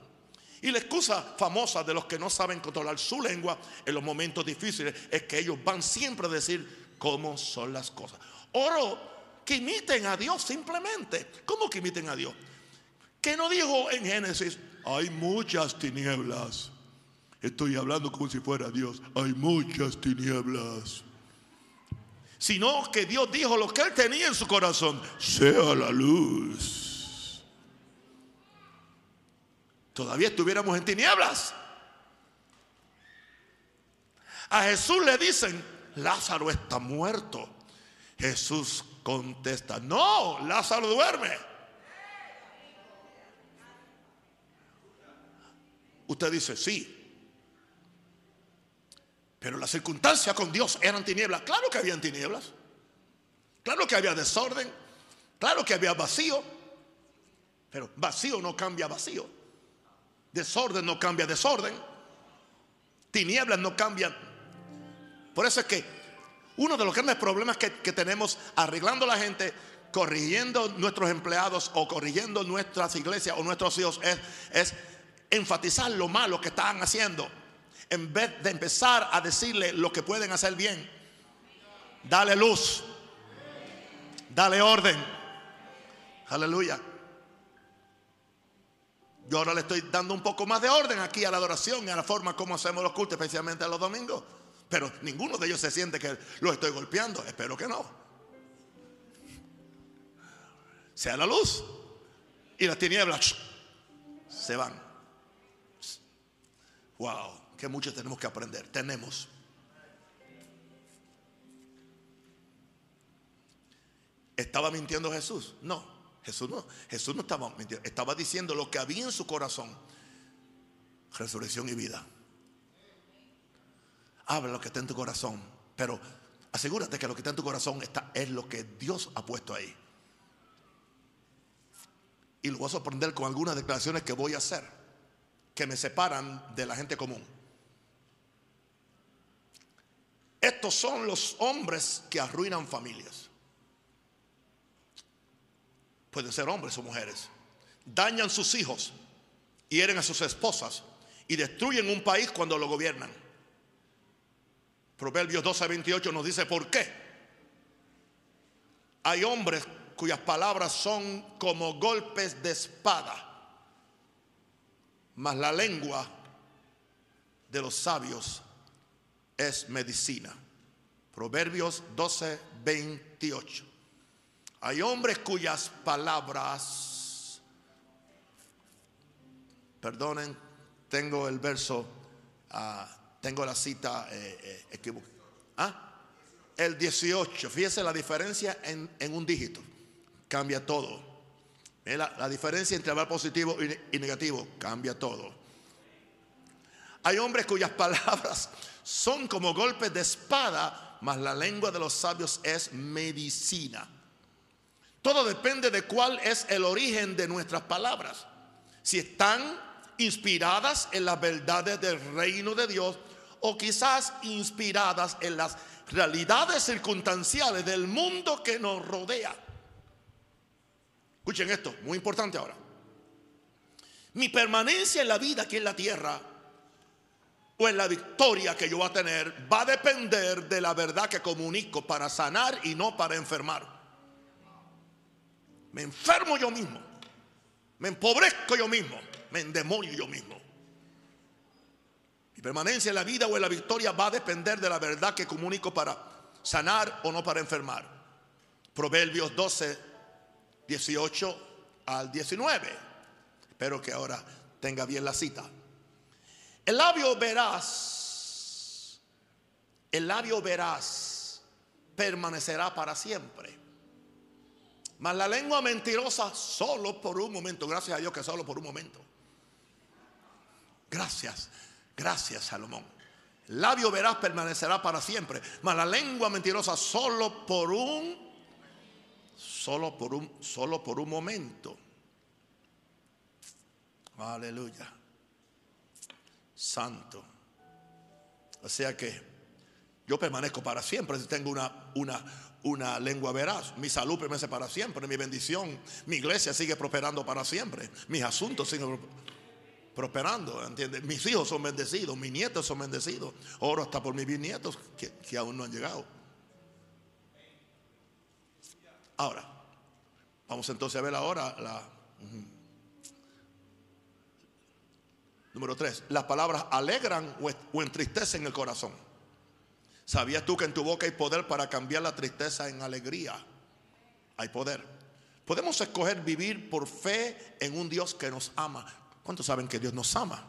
A: Y la excusa famosa de los que no saben controlar su lengua en los momentos difíciles es que ellos van siempre a decir cómo son las cosas. Oro que imiten a Dios simplemente. ¿Cómo que imiten a Dios? ¿Qué no dijo en Génesis? Hay muchas tinieblas. Estoy hablando como si fuera Dios. Hay muchas tinieblas. Sino que Dios dijo lo que él tenía en su corazón. Sea la luz. Todavía estuviéramos en tinieblas. A Jesús le dicen, Lázaro está muerto. Jesús contesta, no, Lázaro duerme. Usted dice, sí. Pero las circunstancias con Dios eran tinieblas. Claro que habían tinieblas. Claro que había desorden. Claro que había vacío. Pero vacío no cambia vacío. Desorden no cambia desorden. Tinieblas no cambian. Por eso es que uno de los grandes problemas que, tenemos arreglando la gente, corrigiendo nuestros empleados o corrigiendo nuestras iglesias o nuestros hijos es enfatizar lo malo que están haciendo en vez de empezar a decirle lo que pueden hacer bien. Dale luz. Dale orden. Aleluya. Yo ahora le estoy dando un poco más de orden aquí a la adoración y a la forma como hacemos los cultos, especialmente los domingos. Pero ninguno de ellos se siente que lo estoy golpeando. Espero que no. Sea la luz y las tinieblas se van. Wow, que mucho tenemos que aprender. Tenemos. ¿Estaba mintiendo Jesús? No, Jesús no. Jesús no estaba mintiendo. Estaba diciendo lo que había en su corazón. Resurrección y vida. Habla lo que está en tu corazón. Pero asegúrate que lo que está en tu corazón está, es lo que Dios ha puesto ahí. Y lo voy a sorprender con algunas declaraciones que voy a hacer que me separan de la gente común. Estos son los hombres que arruinan familias. Pueden ser hombres o mujeres. Dañan sus hijos, hieren a sus esposas y destruyen un país cuando lo gobiernan. Proverbios 12 a 28 nos dice por qué. Hay hombres cuyas palabras son como golpes de espada mas la lengua de los sabios es medicina. Proverbios 12, 28. Hay hombres cuyas palabras, perdonen, tengo el verso, ah, tengo la cita eh, eh, equivocada. ¿Ah? El 18, fíjese la diferencia en, en un dígito, cambia todo. La, diferencia entre hablar positivo y, negativo cambia todo. Hay hombres cuyas palabras son como golpes de espada, mas la lengua de los sabios es medicina. Todo depende de cuál es el origen de nuestras palabras. Si están inspiradas en las verdades del reino de Dios o quizás inspiradas en las realidades circunstanciales del mundo que nos rodea. Escuchen esto, muy importante ahora. Mi permanencia en la vida aquí en la tierra o en la victoria que yo voy a tener va a depender de la verdad que comunico para sanar y no para enfermar. Me enfermo yo mismo. Me empobrezco yo mismo. Me endemonio yo mismo. Mi permanencia en la vida o en la victoria va a depender de la verdad que comunico para sanar o no para enfermar. Proverbios 12, 18 al 19. Espero que ahora tenga bien la cita. El labio verás, el labio verás permanecerá para siempre. Mas la lengua mentirosa solo por un momento. Gracias a Dios que solo por un momento. Gracias, gracias Salomón. El labio verás permanecerá para siempre. Mas la lengua mentirosa solo por un solo por un solo por un momento. Aleluya. Santo. O sea que yo permanezco para siempre si tengo una, una, una lengua veraz. Mi salud permanece para siempre, mi bendición, mi iglesia sigue prosperando para siempre, mis asuntos siguen prosperando, ¿entiendes? Mis hijos son bendecidos, mis nietos son bendecidos. Oro hasta por mis bisnietos que, que aún no han llegado. Ahora, vamos entonces a ver ahora la... Número tres, las palabras alegran o entristecen el corazón. ¿Sabías tú que en tu boca hay poder para cambiar la tristeza en alegría? Hay poder. Podemos escoger vivir por fe en un Dios que nos ama. ¿Cuántos saben que Dios nos ama?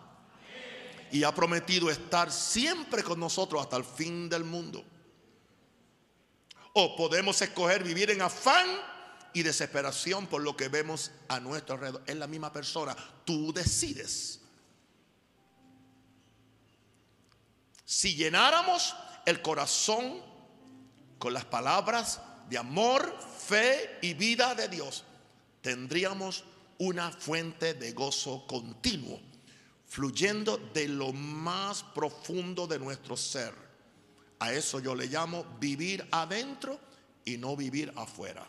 A: Y ha prometido estar siempre con nosotros hasta el fin del mundo. O podemos escoger vivir en afán y desesperación por lo que vemos a nuestro alrededor. Es la misma persona. Tú decides. Si llenáramos el corazón con las palabras de amor, fe y vida de Dios, tendríamos una fuente de gozo continuo, fluyendo de lo más profundo de nuestro ser. A eso yo le llamo vivir adentro y no vivir afuera.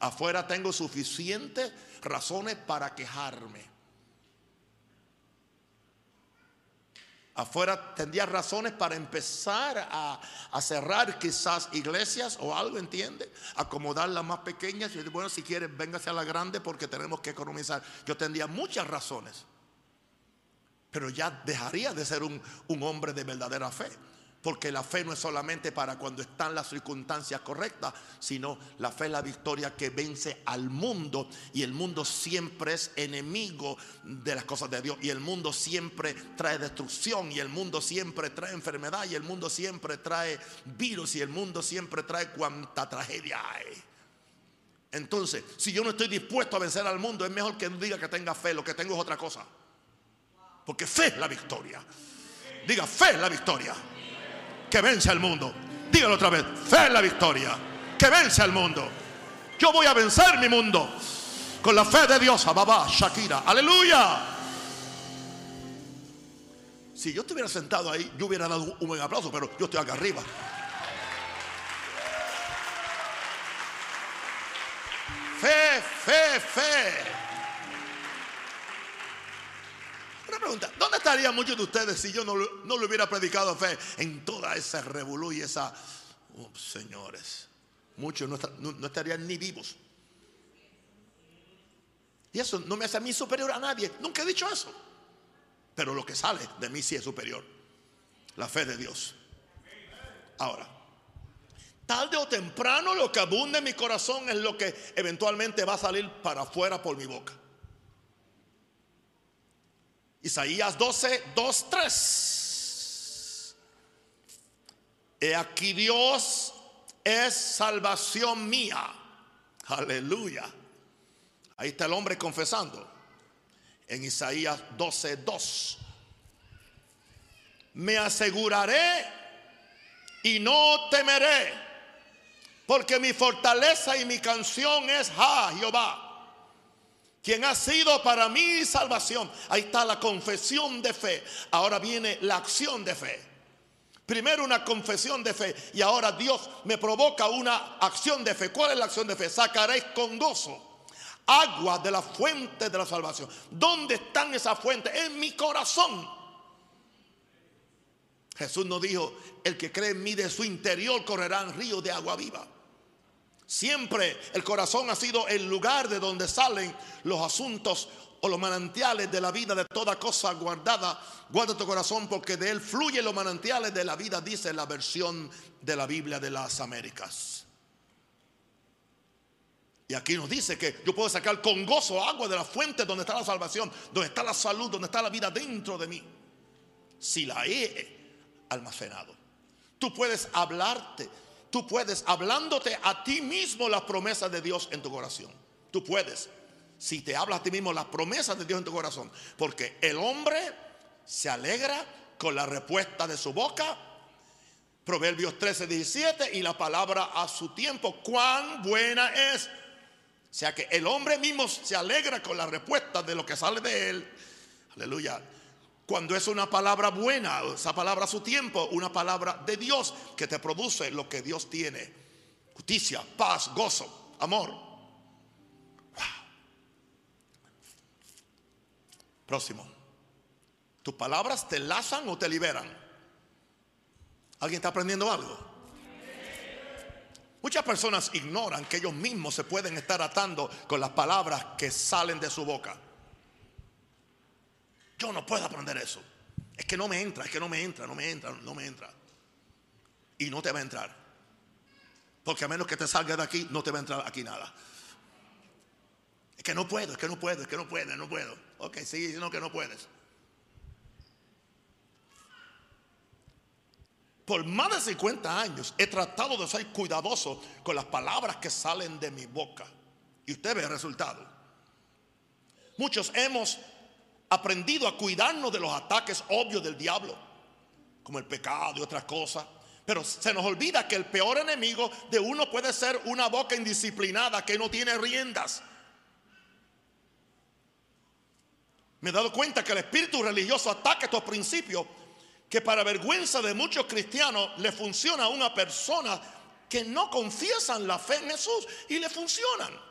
A: Afuera tengo suficientes razones para quejarme Afuera tendría razones para empezar a, cerrar quizás iglesias o algo, ¿entiende? Acomodar las más pequeñas y bueno, si quieres, véngase a la grande porque tenemos que economizar. Yo tendría muchas razones, pero ya dejaría de ser un hombre de verdadera fe. Porque la fe no es solamente para cuando están las circunstancias correctas, sino la fe es la victoria que vence al mundo. Y el mundo siempre es enemigo de las cosas de Dios. Y el mundo siempre trae destrucción. Y el mundo siempre trae enfermedad. Y el mundo siempre trae virus. Y el mundo siempre trae cuanta tragedia hay. Entonces, si yo no estoy dispuesto a vencer al mundo, es mejor que no diga que tenga fe. Lo que tengo es otra cosa. Porque fe es la victoria. Diga, fe es la victoria que vence al mundo. Dígalo otra vez, fe en la victoria, que vence al mundo. Yo voy a vencer mi mundo con la fe de Dios. Ababa, Shakira, aleluya. Si yo estuviera sentado ahí, yo hubiera dado un buen aplauso, pero yo estoy acá arriba. Fe, fe, fe. Pregunta, ¿dónde estarían muchos de ustedes si yo no, no le hubiera predicado fe en toda esa revolú y esa... Señores, muchos no, estarían ni vivos. Y eso no me hace a mí superior a nadie. Nunca he dicho eso. Pero lo que sale de mí sí es superior. La fe de Dios. Ahora, tarde o temprano lo que abunde en mi corazón es lo que eventualmente va a salir para afuera por mi boca. Isaías 12, 2, 3. He aquí Dios es salvación mía. Aleluya. Ahí está el hombre confesando. En Isaías 12, 2. Me aseguraré y no temeré, porque mi fortaleza y mi canción es Ja, Jehová quien ha sido para mí salvación. Ahí está la confesión de fe. Ahora viene la acción de fe. Primero una confesión de fe y ahora Dios me provoca una acción de fe. ¿Cuál es la acción de fe? Sacaréis con gozo agua de la fuente de la salvación. ¿Dónde están esas fuentes? En mi corazón. Jesús nos dijo, el que cree en mí de su interior correrán ríos de agua viva. Siempre el corazón ha sido el lugar de donde salen los asuntos o los manantiales de la vida de toda cosa guardada. Guarda tu corazón porque de él fluyen los manantiales de la vida, dice la versión de la Biblia de las Américas. Y aquí nos dice que yo puedo sacar con gozo agua de la fuente donde está la salvación, donde está la salud, donde está la vida dentro de mí. Si la he almacenado. Tú puedes hablarte, tú puedes hablándote a ti mismo las promesas de Dios en tu corazón. Tú puedes. Si te hablas a ti mismo las promesas de Dios en tu corazón. Porque el hombre se alegra con la respuesta de su boca. Proverbios 13, 17 y la palabra a su tiempo. Cuán buena es o sea que el hombre mismo se alegra con la respuesta de lo que sale de él. Aleluya. Cuando es una palabra buena, esa palabra a su tiempo, una palabra de Dios que te produce lo que Dios tiene. Justicia, paz, gozo, amor. Próximo. ¿Tus palabras te lazan o te liberan? ¿Alguien está aprendiendo algo? Muchas personas ignoran que ellos mismos se pueden estar atando con las palabras que salen de su boca. Yo no puedo aprender eso. Es que no me entra, es que no me entra, no me entra, no me entra. Y no te va a entrar. Porque a menos que te salga de aquí, no te va a entrar aquí nada. Es que no puedo, es que no puedo, es que no puedo, no puedo. Ok, sigue diciendo que no puedes. Por más de 50 años he tratado de ser cuidadoso con las palabras que salen de mi boca. Y usted ve el resultado. Muchos hemos aprendido a cuidarnos de los ataques obvios del diablo, como el pecado y otras cosas. Pero se nos olvida que el peor enemigo de uno puede ser una boca indisciplinada que no tiene riendas. Me he dado cuenta que el espíritu religioso ataca estos principios que para vergüenza de muchos cristianos le funciona a una persona que no confiesan la fe en Jesús y le funcionan.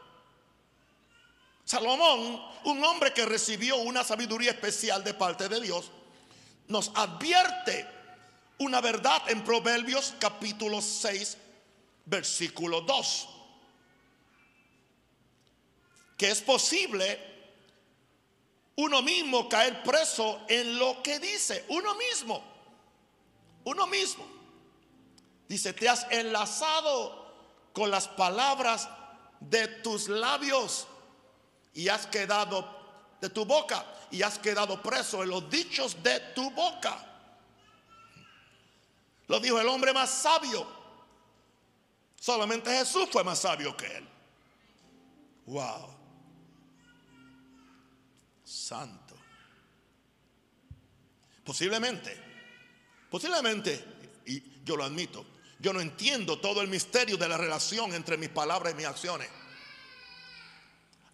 A: Salomón, un hombre que recibió una sabiduría especial de parte de Dios, nos advierte una verdad en Proverbios capítulo 6, versículo 2. Que es posible uno mismo caer preso en lo que dice, uno mismo, uno mismo. Dice, te has enlazado con las palabras de tus labios y has quedado de tu boca y has quedado preso en los dichos de tu boca. Lo dijo el hombre más sabio. Solamente Jesús fue más sabio que él. Wow santo. Posiblemente, posiblemente, y yo lo admito, yo no entiendo todo el misterio de la relación entre mis palabras y mis acciones.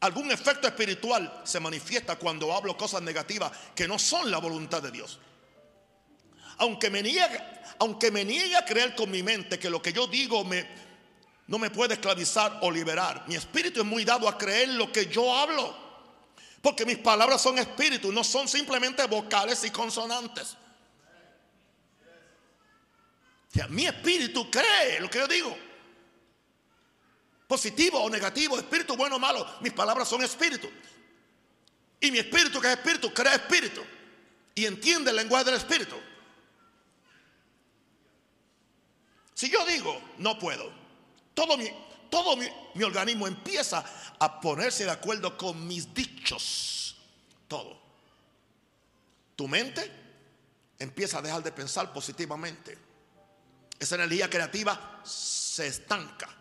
A: Algún efecto espiritual se manifiesta cuando hablo cosas negativas que no son la voluntad de Dios. Aunque me niegue, aunque me niegue a creer con mi mente que lo que yo digo me, no me puede esclavizar o liberar, mi espíritu es muy dado a creer lo que yo hablo. Porque mis palabras son espíritu, no son simplemente vocales y consonantes. mi espíritu cree lo que yo digo. Positivo o negativo, espíritu bueno o malo, mis palabras son espíritu. Y mi espíritu que es espíritu, cree espíritu. Y entiende el lenguaje del espíritu. Si yo digo, no puedo, todo mi, todo mi, organismo empieza a ponerse de acuerdo con mis dichos. Todo. Tu mente empieza a dejar de pensar positivamente. Esa energía creativa se estanca.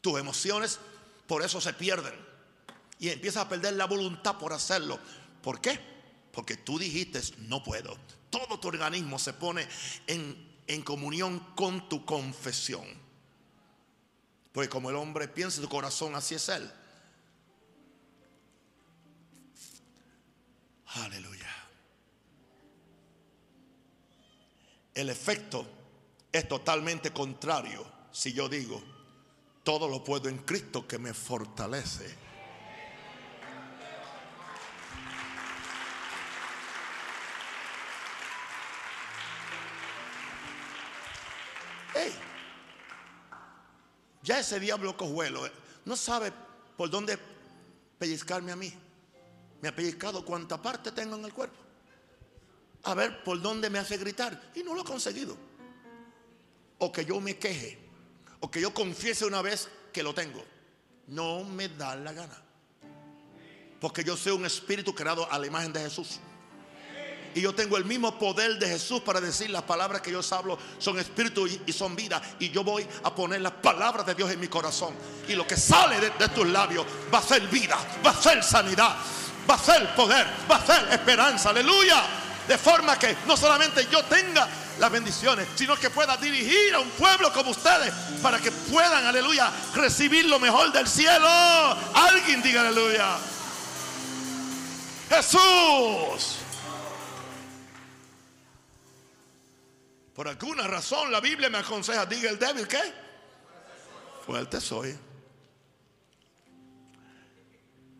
A: Tus emociones por eso se pierden. Y empiezas a perder la voluntad por hacerlo. ¿Por qué? Porque tú dijiste, no puedo. Todo tu organismo se pone en, en comunión con tu confesión. Porque como el hombre piensa en corazón, así es él. Aleluya. El efecto es totalmente contrario si yo digo, todo lo puedo en Cristo que me fortalece. Ya ese diablo cojuelo eh, no sabe por dónde pellizcarme a mí. Me ha pellizcado cuánta parte tengo en el cuerpo. A ver por dónde me hace gritar. Y no lo ha conseguido. O que yo me queje. O que yo confiese una vez que lo tengo. No me da la gana. Porque yo soy un espíritu creado a la imagen de Jesús. Y yo tengo el mismo poder de Jesús para decir las palabras que yo hablo son espíritu y son vida. Y yo voy a poner las palabras de Dios en mi corazón. Y lo que sale de, tus labios va a ser vida, va a ser sanidad, va a ser poder, va a ser esperanza. Aleluya. De forma que no solamente yo tenga las bendiciones, sino que pueda dirigir a un pueblo como ustedes para que puedan, aleluya, recibir lo mejor del cielo. Alguien diga aleluya. Jesús. Por alguna razón la Biblia me aconseja, diga el débil, ¿qué? Fuerte soy.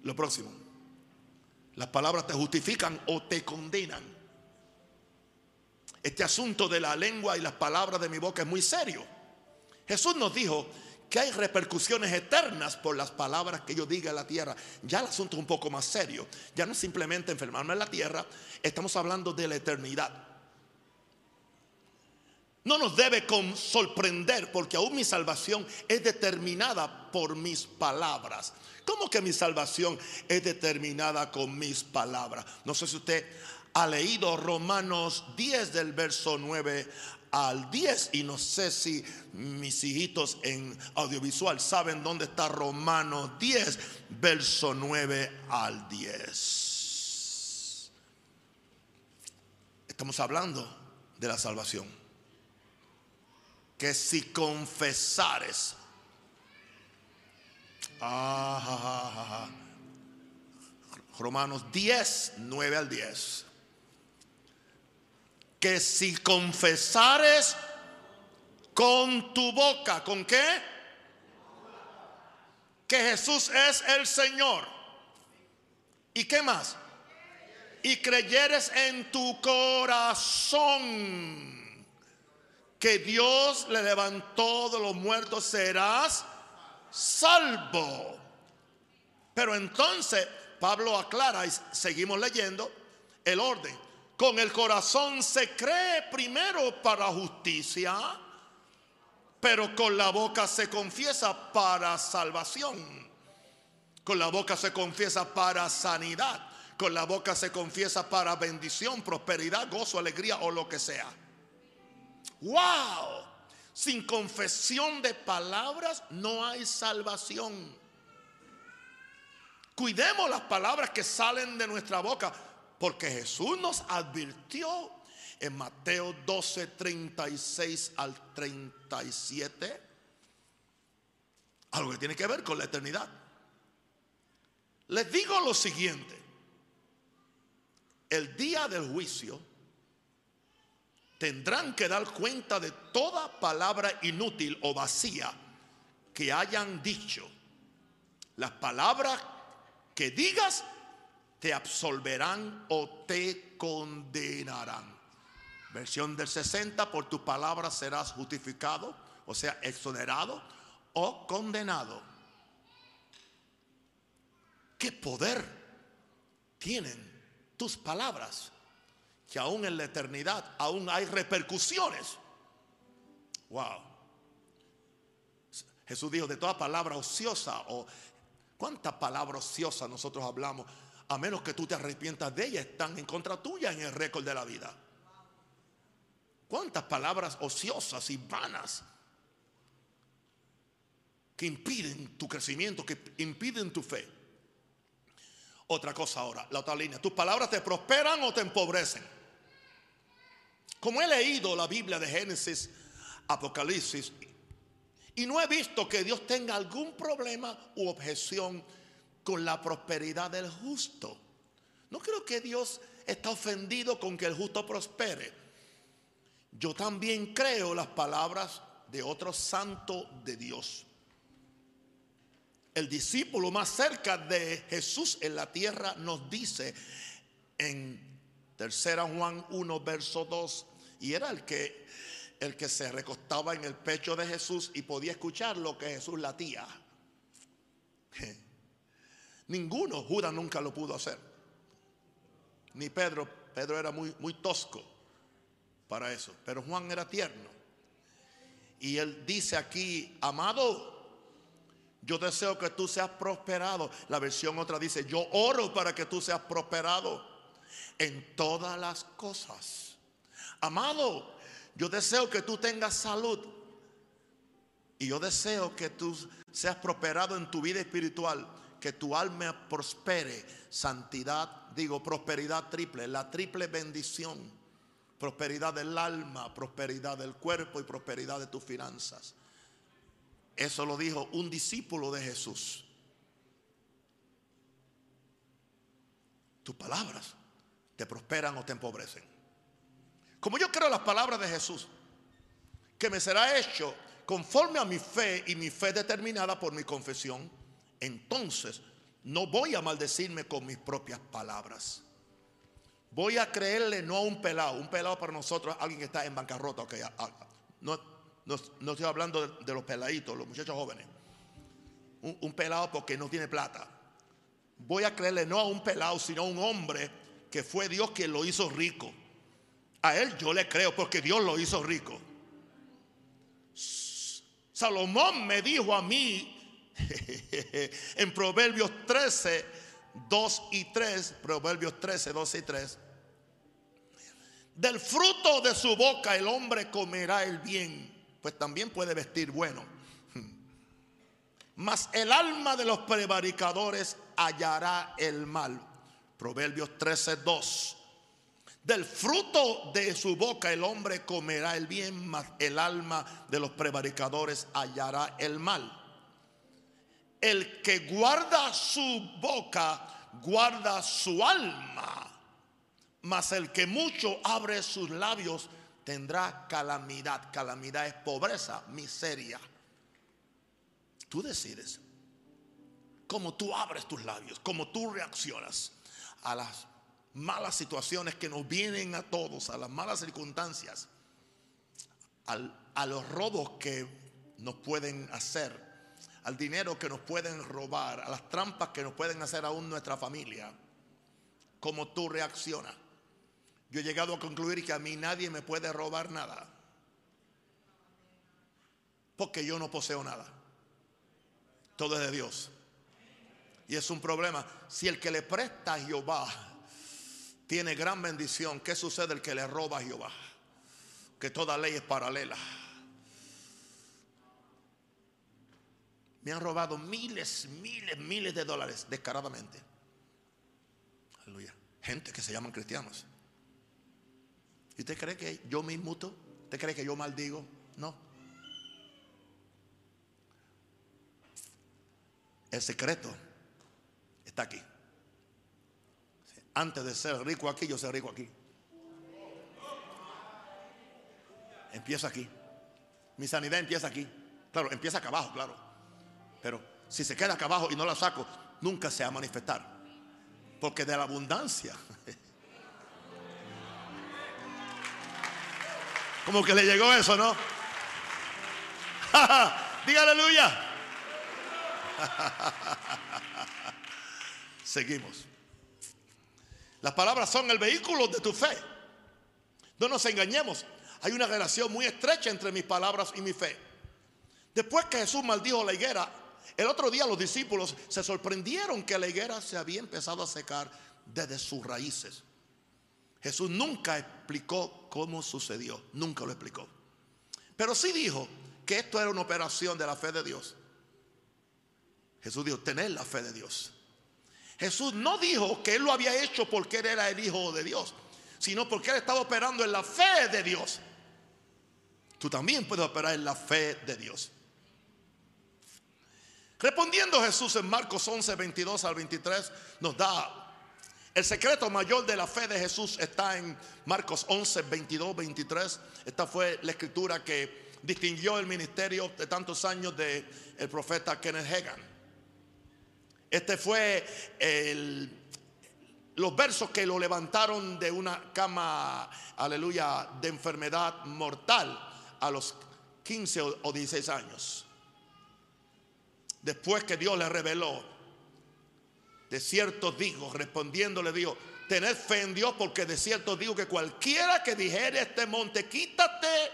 A: Lo próximo. Las palabras te justifican o te condenan. Este asunto de la lengua y las palabras de mi boca es muy serio. Jesús nos dijo que hay repercusiones eternas por las palabras que yo diga en la tierra. Ya el asunto es un poco más serio. Ya no es simplemente enfermarme en la tierra, estamos hablando de la eternidad. No nos debe sorprender porque aún mi salvación es determinada por mis palabras. ¿Cómo que mi salvación es determinada con mis palabras? No sé si usted ha leído Romanos 10 del verso 9 al 10 y no sé si mis hijitos en audiovisual saben dónde está Romanos 10 verso 9 al 10. Estamos hablando de la salvación. Que si confesares, ah, Romanos 10, 9 al 10, que si confesares con tu boca, ¿con qué? Que Jesús es el Señor. ¿Y qué más? Y creyeres en tu corazón que Dios le levantó de los muertos, serás salvo. Pero entonces Pablo aclara y seguimos leyendo el orden. Con el corazón se cree primero para justicia, pero con la boca se confiesa para salvación. Con la boca se confiesa para sanidad. Con la boca se confiesa para bendición, prosperidad, gozo, alegría o lo que sea. Wow. Sin confesión de palabras no hay salvación. Cuidemos las palabras que salen de nuestra boca, porque Jesús nos advirtió en Mateo 12, 36 al 37, algo que tiene que ver con la eternidad. Les digo lo siguiente, el día del juicio, tendrán que dar cuenta de toda palabra inútil o vacía que hayan dicho. Las palabras que digas te absolverán o te condenarán. Versión del 60, por tus palabras serás justificado, o sea, exonerado o condenado. ¿Qué poder tienen tus palabras? que aún en la eternidad aún hay repercusiones. Wow. Jesús dijo de toda palabra ociosa o cuánta palabra ociosa nosotros hablamos, a menos que tú te arrepientas de ella, están en contra tuya en el récord de la vida. ¿Cuántas palabras ociosas y vanas que impiden tu crecimiento, que impiden tu fe? Otra cosa ahora, la otra línea. ¿Tus palabras te prosperan o te empobrecen? Como he leído la Biblia de Génesis, Apocalipsis, y no he visto que Dios tenga algún problema u objeción con la prosperidad del justo. No creo que Dios está ofendido con que el justo prospere. Yo también creo las palabras de otro santo de Dios. El discípulo más cerca de Jesús en la tierra nos dice en Tercera Juan 1, verso 2, y era el que el que se recostaba en el pecho de Jesús y podía escuchar lo que Jesús latía. Ninguno, Judas nunca lo pudo hacer. Ni Pedro, Pedro era muy, muy tosco para eso, pero Juan era tierno. Y él dice aquí, amado, yo deseo que tú seas prosperado. La versión otra dice, yo oro para que tú seas prosperado en todas las cosas. Amado, yo deseo que tú tengas salud. Y yo deseo que tú seas prosperado en tu vida espiritual, que tu alma prospere, santidad, digo, prosperidad triple, la triple bendición, prosperidad del alma, prosperidad del cuerpo y prosperidad de tus finanzas. Eso lo dijo un discípulo de Jesús. Tus palabras te prosperan o te empobrecen. Como yo creo las palabras de Jesús, que me será hecho conforme a mi fe y mi fe determinada por mi confesión, entonces no voy a maldecirme con mis propias palabras. Voy a creerle no a un pelado. Un pelado para nosotros, alguien que está en bancarrota. Okay, no, no, estoy hablando de, los peladitos, los muchachos jóvenes. Un, un, pelado porque no tiene plata. Voy a creerle no a un pelado, sino a un hombre que fue Dios quien lo hizo rico. A él yo le creo porque Dios lo hizo rico. Salomón me dijo a mí en Proverbios 13, 2 y 3, Proverbios 13, 2 y 3. Del fruto de su boca el hombre comerá el bien pues también puede vestir bueno. Mas el alma de los prevaricadores hallará el mal. Proverbios 13:2. Del fruto de su boca el hombre comerá el bien, mas el alma de los prevaricadores hallará el mal. El que guarda su boca, guarda su alma. Mas el que mucho abre sus labios, tendrá calamidad. Calamidad es pobreza, miseria. Tú decides cómo tú abres tus labios, cómo tú reaccionas a las malas situaciones que nos vienen a todos, a las malas circunstancias, a los robos que nos pueden hacer, al dinero que nos pueden robar, a las trampas que nos pueden hacer aún nuestra familia. Cómo tú reaccionas. Yo he llegado a concluir que a mí nadie me puede robar nada. Porque yo no poseo nada. Todo es de Dios. Y es un problema. Si el que le presta a Jehová tiene gran bendición, ¿qué sucede el que le roba a Jehová? Que toda ley es paralela. Me han robado miles, miles, miles de dólares descaradamente. Aleluya. Gente que se llaman cristianos. ¿Y usted cree que yo me inmuto? ¿Usted cree que yo maldigo? No. El secreto está aquí. Antes de ser rico aquí, yo soy rico aquí. Empieza aquí. Mi sanidad empieza aquí. Claro, empieza acá abajo, claro. Pero si se queda acá abajo y no la saco, nunca se va a manifestar. Porque de la abundancia Como que le llegó eso, ¿no? Diga aleluya. Seguimos. Las palabras son el vehículo de tu fe. No nos engañemos. Hay una relación muy estrecha entre mis palabras y mi fe. Después que Jesús maldijo la higuera, el otro día los discípulos se sorprendieron que la higuera se había empezado a secar desde sus raíces. Jesús nunca explicó cómo sucedió, nunca lo explicó. Pero sí dijo que esto era una operación de la fe de Dios. Jesús dijo, tener la fe de Dios. Jesús no dijo que él lo había hecho porque él era el Hijo de Dios, sino porque él estaba operando en la fe de Dios. Tú también puedes operar en la fe de Dios. Respondiendo Jesús en Marcos 11, 22 al 23, nos da el secreto mayor de la fe de Jesús está en Marcos 11, 22, 23. Esta fue la escritura que distinguió el ministerio de tantos años del el profeta Kenneth Hagan. Este fue los versos que lo levantaron de una cama, aleluya, de enfermedad mortal a los 15 o 16 años. Después que Dios le reveló, de cierto digo, respondiendo le dijo, tened fe en Dios porque de cierto digo que cualquiera que dijere este monte, quítate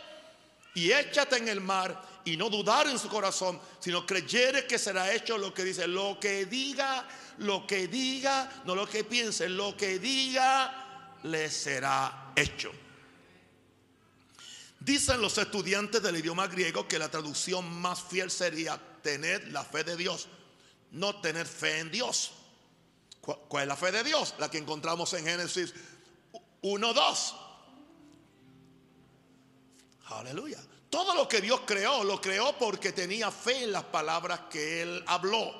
A: y échate en el mar y no dudar en su corazón, sino creyere que será hecho lo que dice, lo que diga, lo que diga, no lo que piense, lo que diga le será hecho. Dicen los estudiantes del idioma griego que la traducción más fiel sería tener la fe de Dios, no tener fe en Dios. ¿Cuál es la fe de Dios? La que encontramos en Génesis 1.2. Aleluya. Todo lo que Dios creó, lo creó porque tenía fe en las palabras que Él habló.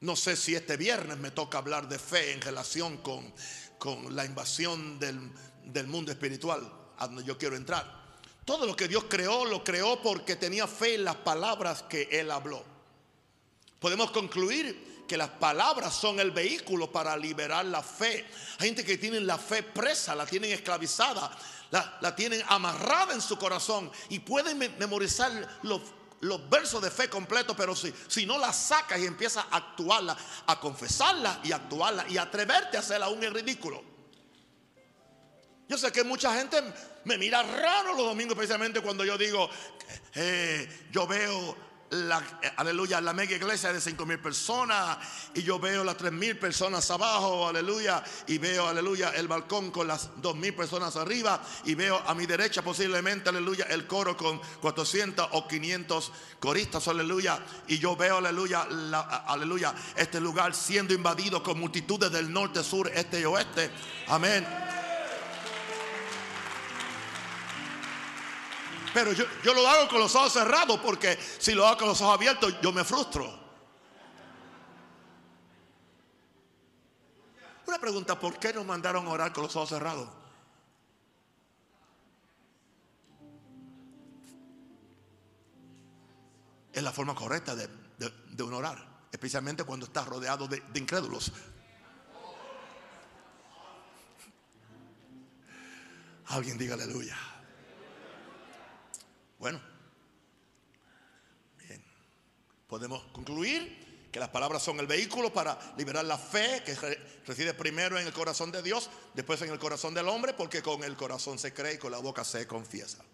A: No sé si este viernes me toca hablar de fe en relación con, con la invasión del, del mundo espiritual a donde yo quiero entrar. Todo lo que Dios creó, lo creó porque tenía fe en las palabras que Él habló. Podemos concluir que las palabras son el vehículo para liberar la fe. Hay gente que tiene la fe presa, la tienen esclavizada, la, tienen amarrada en su corazón y pueden memorizar los, los versos de fe completos, pero si, si no la sacas y empiezas a actuarla, a confesarla y actuarla y atreverte a hacerla aún en ridículo. Yo sé que mucha gente me mira raro los domingos, especialmente cuando yo digo, eh, yo veo la, eh, aleluya, la mega iglesia de 5 mil personas y yo veo las 3 mil personas abajo, aleluya, y veo, aleluya, el balcón con las 2 mil personas arriba y veo a mi derecha posiblemente, aleluya, el coro con 400 o 500 coristas, aleluya, y yo veo, aleluya, aleluya, este lugar siendo invadido con multitudes del norte, sur, este y oeste, amén. Pero yo, lo hago con los ojos cerrados porque si lo hago con los ojos abiertos yo me frustro. Una pregunta, ¿por qué nos mandaron a orar con los ojos cerrados? Es la forma correcta de, de, orar, especialmente cuando estás rodeado de, de incrédulos. Alguien diga aleluya. Bueno, podemos concluir que las palabras son el vehículo para liberar la fe que reside primero en el corazón de Dios, después en el corazón del hombre, porque con el corazón se cree y con la boca se confiesa.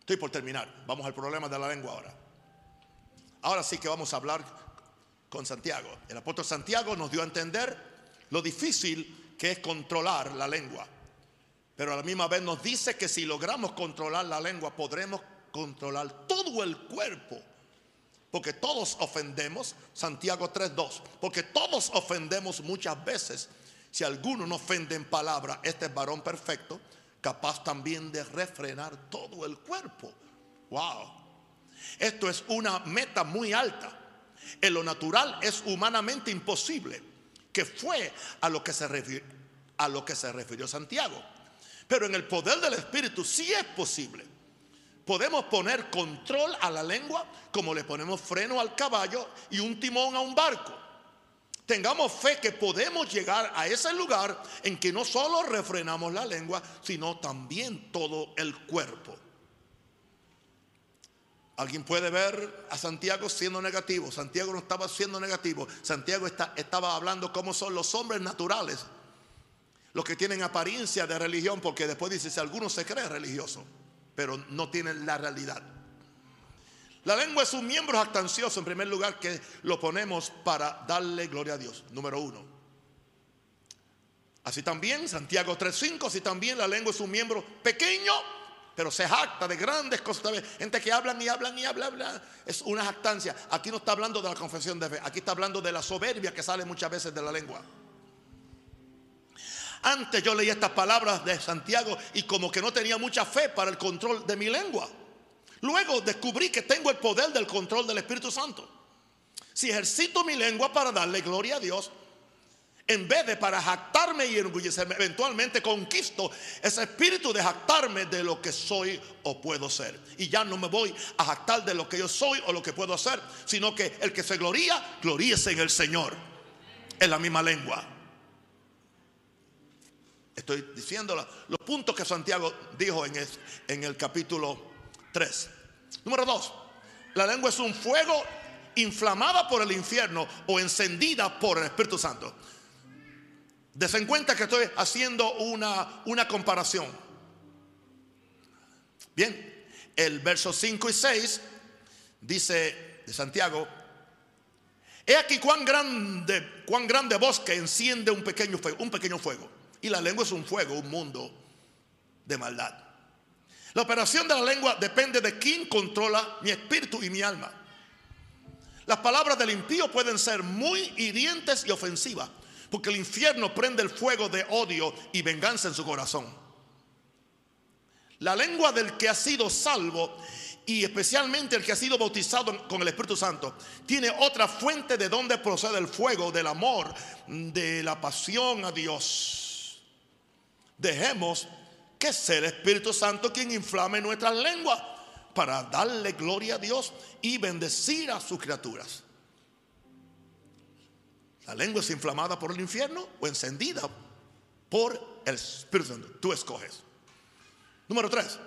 A: Estoy por terminar, vamos al problema de la lengua ahora. Ahora sí que vamos a hablar con Santiago. El apóstol Santiago nos dio a entender lo difícil que es controlar la lengua. Pero a la misma vez nos dice que si logramos controlar la lengua, podremos controlar todo el cuerpo. Porque todos ofendemos, Santiago 3.2, porque todos ofendemos muchas veces. Si alguno no ofende en palabra, este es varón perfecto, capaz también de refrenar todo el cuerpo. Wow. Esto es una meta muy alta. En lo natural es humanamente imposible, que fue a lo que se a lo que se refirió Santiago. Pero en el poder del Espíritu sí es posible. Podemos poner control a la lengua como le ponemos freno al caballo y un timón a un barco. Tengamos fe que podemos llegar a ese lugar en que no solo refrenamos la lengua, sino también todo el cuerpo. Alguien puede ver a Santiago siendo negativo. Santiago no estaba siendo negativo. Santiago estaba hablando cómo son los hombres naturales los que tienen apariencia de religión, porque después dice, si alguno se cree religioso, pero no tienen la realidad. La lengua es un miembro jactancioso, en primer lugar, que lo ponemos para darle gloria a Dios, número uno. Así también, Santiago 3.5, así también la lengua es un miembro pequeño, pero se jacta de grandes cosas. Gente que hablan y hablan y hablan, es una jactancia. Aquí no está hablando de la confesión de fe, aquí está hablando de la soberbia que sale muchas veces de la lengua. Antes yo leía estas palabras de Santiago y como que no tenía mucha fe para el control de mi lengua. Luego descubrí que tengo el poder del control del Espíritu Santo. Si ejercito mi lengua para darle gloria a Dios, en vez de para jactarme y enorgullecerme, eventualmente conquisto ese espíritu de jactarme de lo que soy o puedo ser. Y ya no me voy a jactar de lo que yo soy o lo que puedo hacer, sino que el que se gloría, gloríese en el Señor, en la misma lengua. Estoy diciendo los puntos que Santiago dijo en el, capítulo 3. Número 2. La lengua es un fuego inflamada por el infierno o encendida por el Espíritu Santo. Desen cuenta que estoy haciendo una, una comparación. Bien, el verso 5 y 6 dice de Santiago, he aquí cuán grande, cuán grande bosque enciende un pequeño fuego, un pequeño fuego. Y la lengua es un fuego, un mundo de maldad. La operación de la lengua depende de quién controla mi espíritu y mi alma. Las palabras del impío pueden ser muy hirientes y ofensivas, porque el infierno prende el fuego de odio y venganza en su corazón. La lengua del que ha sido salvo y especialmente el que ha sido bautizado con el Espíritu Santo, tiene otra fuente de donde procede el fuego del amor, de la pasión a Dios. Dejemos que sea el Espíritu Santo quien inflame nuestras lenguas para darle gloria a Dios y bendecir a sus criaturas. La lengua es inflamada por el infierno o encendida por el Espíritu Santo. Tú escoges. Número tres.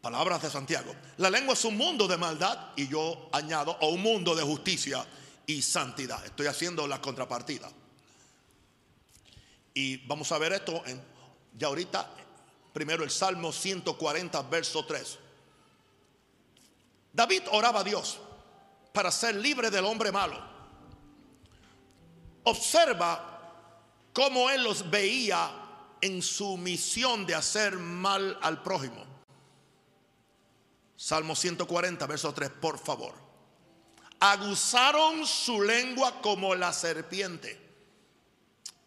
A: Palabras de Santiago. La lengua es un mundo de maldad y yo añado, o un mundo de justicia y santidad. Estoy haciendo la contrapartida. Y vamos a ver esto en, ya ahorita, primero el Salmo 140, verso 3. David oraba a Dios para ser libre del hombre malo. Observa cómo él los veía en su misión de hacer mal al prójimo. Salmo 140, verso 3, por favor. Aguzaron su lengua como la serpiente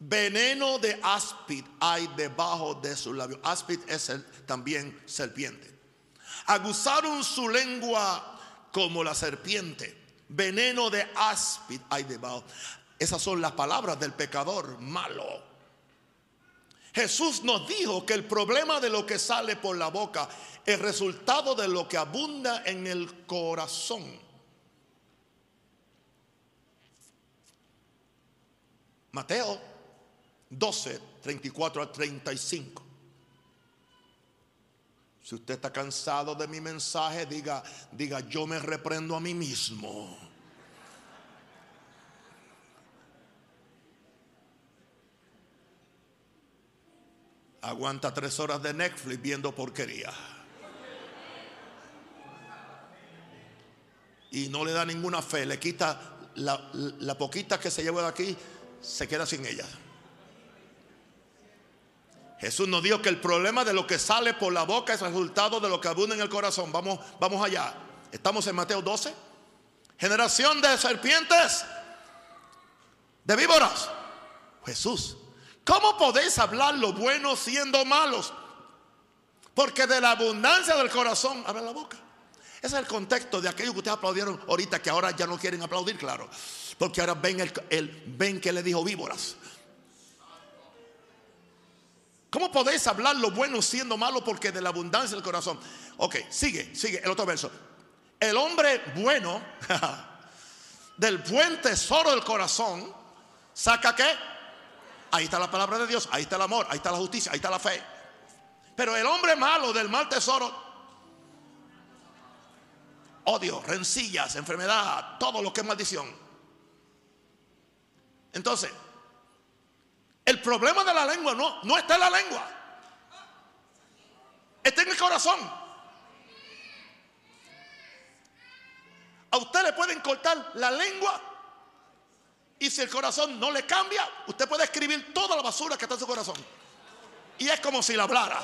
A: Veneno de áspid hay debajo de su labio. Áspid es el, también serpiente. Aguzaron su lengua como la serpiente. Veneno de áspid hay debajo. Esas son las palabras del pecador malo. Jesús nos dijo que el problema de lo que sale por la boca es resultado de lo que abunda en el corazón. Mateo 12, 34 a 35. Si usted está cansado de mi mensaje, diga, diga, yo me reprendo a mí mismo. Aguanta tres horas de Netflix viendo porquería. Y no le da ninguna fe, le quita la, la poquita que se lleva de aquí, se queda sin ella. Jesús nos dijo que el problema de lo que sale por la boca es resultado de lo que abunda en el corazón. Vamos, vamos allá. Estamos en Mateo 12. Generación de serpientes, de víboras. Jesús, ¿cómo podéis hablar lo bueno siendo malos? Porque de la abundancia del corazón abre la boca. Ese es el contexto de aquellos que ustedes aplaudieron ahorita, que ahora ya no quieren aplaudir, claro. Porque ahora ven, el ven que le dijo víboras. ¿Cómo podéis hablar lo bueno siendo malo? Porque de la abundancia del corazón. Ok, sigue, sigue el otro verso. El hombre bueno, del buen tesoro del corazón, saca qué? Ahí está la palabra de Dios, ahí está el amor, ahí está la justicia, ahí está la fe. Pero el hombre malo del mal tesoro, odio, rencillas, enfermedad, todo lo que es maldición. Entonces, el problema de la lengua no, no está en la lengua. Está en el corazón. A usted le pueden cortar la lengua y si el corazón no le cambia, usted puede escribir toda la basura que está en su corazón. Y es como si la hablara.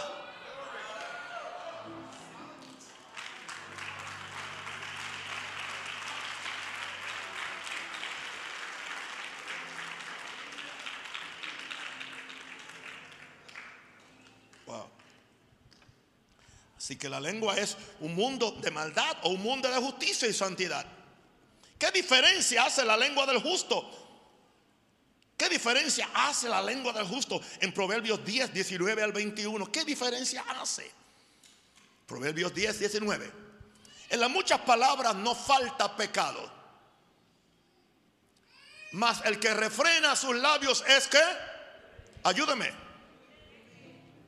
A: Así que la lengua es un mundo de maldad o un mundo de justicia y santidad. ¿Qué diferencia hace la lengua del justo? ¿Qué diferencia hace la lengua del justo en Proverbios 10, 19 al 21? ¿Qué diferencia hace? Proverbios 10, 19. En las muchas palabras no falta pecado. Mas el que refrena sus labios es que Ayúdeme.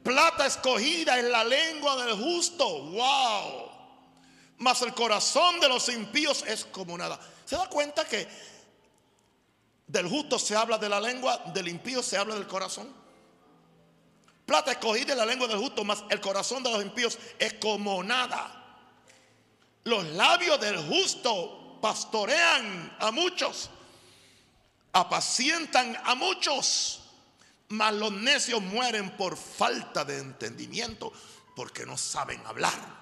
A: Plata escogida en la lengua del justo. Wow. Mas el corazón de los impíos es como nada. ¿Se da cuenta que del justo se habla de la lengua, del impío se habla del corazón? Plata escogida en la lengua del justo, mas el corazón de los impíos es como nada. Los labios del justo pastorean a muchos, apacientan a muchos, mas los necios mueren por falta de entendimiento, porque no saben hablar.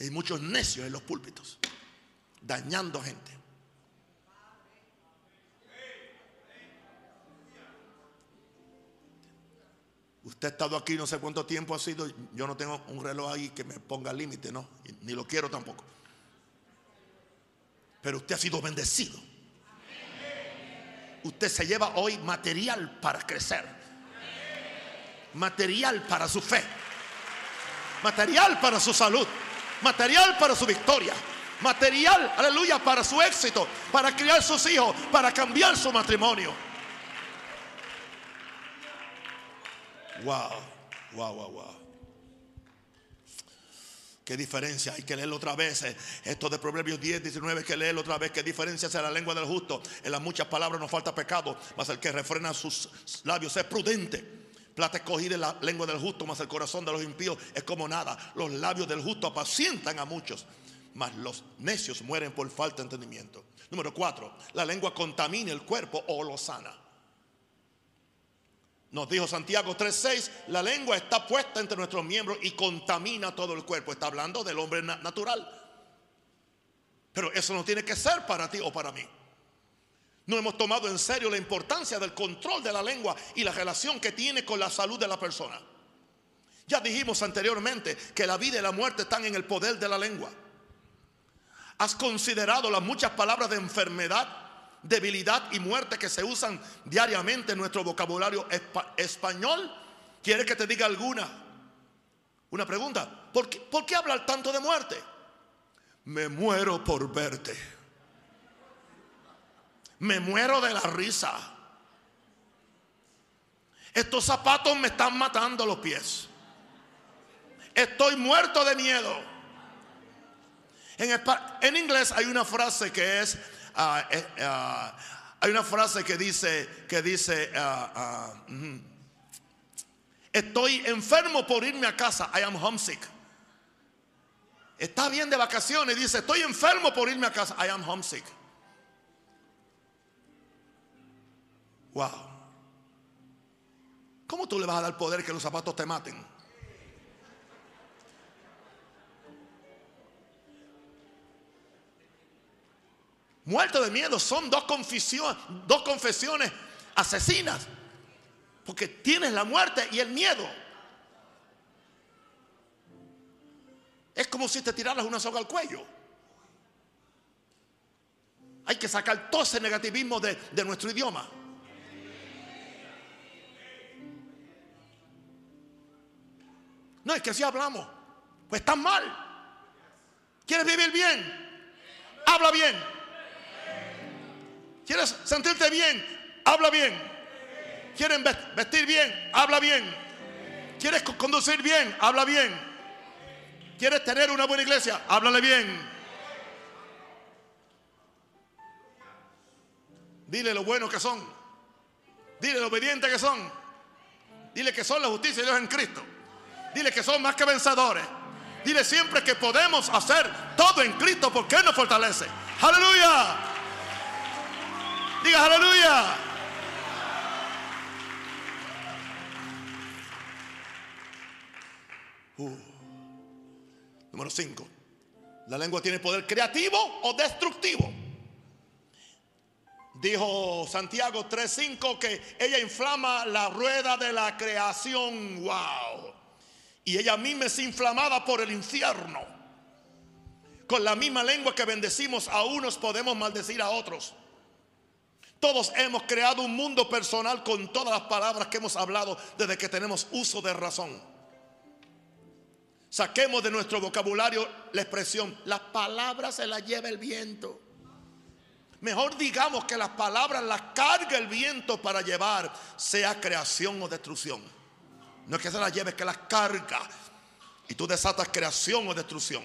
A: Hay muchos necios en los púlpitos, dañando gente. Usted ha estado aquí no sé cuánto tiempo ha sido. Yo no tengo un reloj ahí que me ponga límite, no. Ni lo quiero tampoco. Pero usted ha sido bendecido. Usted se lleva hoy material para crecer. Material para su fe. Material para su salud. Material para su victoria. Material, aleluya, para su éxito. Para criar sus hijos. Para cambiar su matrimonio. Wow, wow, wow, wow. Qué diferencia, hay que leerlo otra vez. Eh, esto de Proverbios 10, 19, hay que leerlo otra vez. Qué diferencia es la lengua del justo. En las muchas palabras no falta pecado, mas el que refrena sus labios es prudente. Plata escogida en la lengua del justo, mas el corazón de los impíos es como nada. Los labios del justo apacientan a muchos, mas los necios mueren por falta de entendimiento. Número 4. La lengua contamina el cuerpo o lo sana. Nos dijo Santiago 3:6, la lengua está puesta entre nuestros miembros y contamina todo el cuerpo. Está hablando del hombre natural. Pero eso no tiene que ser para ti o para mí. No hemos tomado en serio la importancia del control de la lengua y la relación que tiene con la salud de la persona. Ya dijimos anteriormente que la vida y la muerte están en el poder de la lengua. ¿Has considerado las muchas palabras de enfermedad debilidad y muerte que se usan diariamente en nuestro vocabulario español. ¿Quiere que te diga alguna? Una pregunta. ¿Por qué, ¿Por qué hablar tanto de muerte? Me muero por verte. Me muero de la risa. Estos zapatos me están matando los pies. Estoy muerto de miedo. En inglés hay una frase que es Ah, eh, ah, hay una frase que dice, que dice, ah, estoy enfermo por irme a casa, I am homesick. Está bien de vacaciones, dice, estoy enfermo por irme a casa, I am homesick. Wow. ¿Cómo tú le vas a dar poder que los zapatos te maten? Muerto de miedo. Son dos confesiones, dos confesiones asesinas. Porque tienes la muerte y el miedo. Es como si te tiraras una soga al cuello. Hay que sacar todo ese negativismo de, de nuestro idioma. No, es que así hablamos. Pues estás mal. ¿Quieres vivir bien? Habla bien. ¿Quieres sentirte bien? Habla bien. ¿Quieren vestir bien? Habla bien. ¿Quieres conducir bien? Habla bien. ¿Quieres tener una buena iglesia? Háblale bien. Dile lo bueno que son. Dile lo obediente que son. Dile que son la justicia de Dios en Cristo. Dile que son más que vencedores. Dile siempre que podemos hacer todo en Cristo porque Él nos fortalece. Aleluya. Diga aleluya. Uh. Número 5. La lengua tiene poder creativo o destructivo. Dijo Santiago 3:5 que ella inflama la rueda de la creación. Wow. Y ella misma es inflamada por el infierno. Con la misma lengua que bendecimos a unos podemos maldecir a otros. Todos hemos creado un mundo personal con todas las palabras que hemos hablado desde que tenemos uso de razón. Saquemos de nuestro vocabulario la expresión, las palabras se las lleva el viento. Mejor digamos que las palabras las carga el viento para llevar, sea creación o destrucción. No es que se las lleve, es que las carga. Y tú desatas creación o destrucción.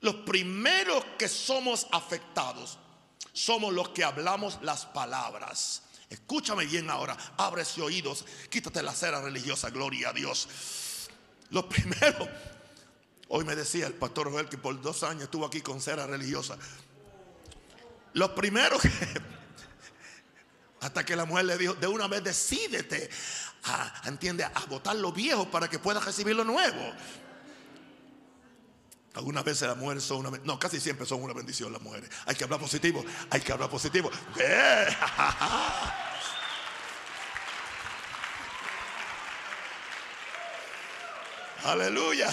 A: Los primeros que somos afectados somos los que hablamos las palabras. Escúchame bien ahora, abre oídos, quítate la cera religiosa, gloria a Dios. Los primeros, hoy me decía el pastor Joel que por dos años estuvo aquí con cera religiosa. Los primeros hasta que la mujer le dijo, de una vez decídete a, entiende, a votar lo viejo para que puedas recibir lo nuevo. Algunas veces las mujeres son una no, casi siempre son una bendición las mujeres. Hay que hablar positivo, hay que hablar positivo. Aleluya.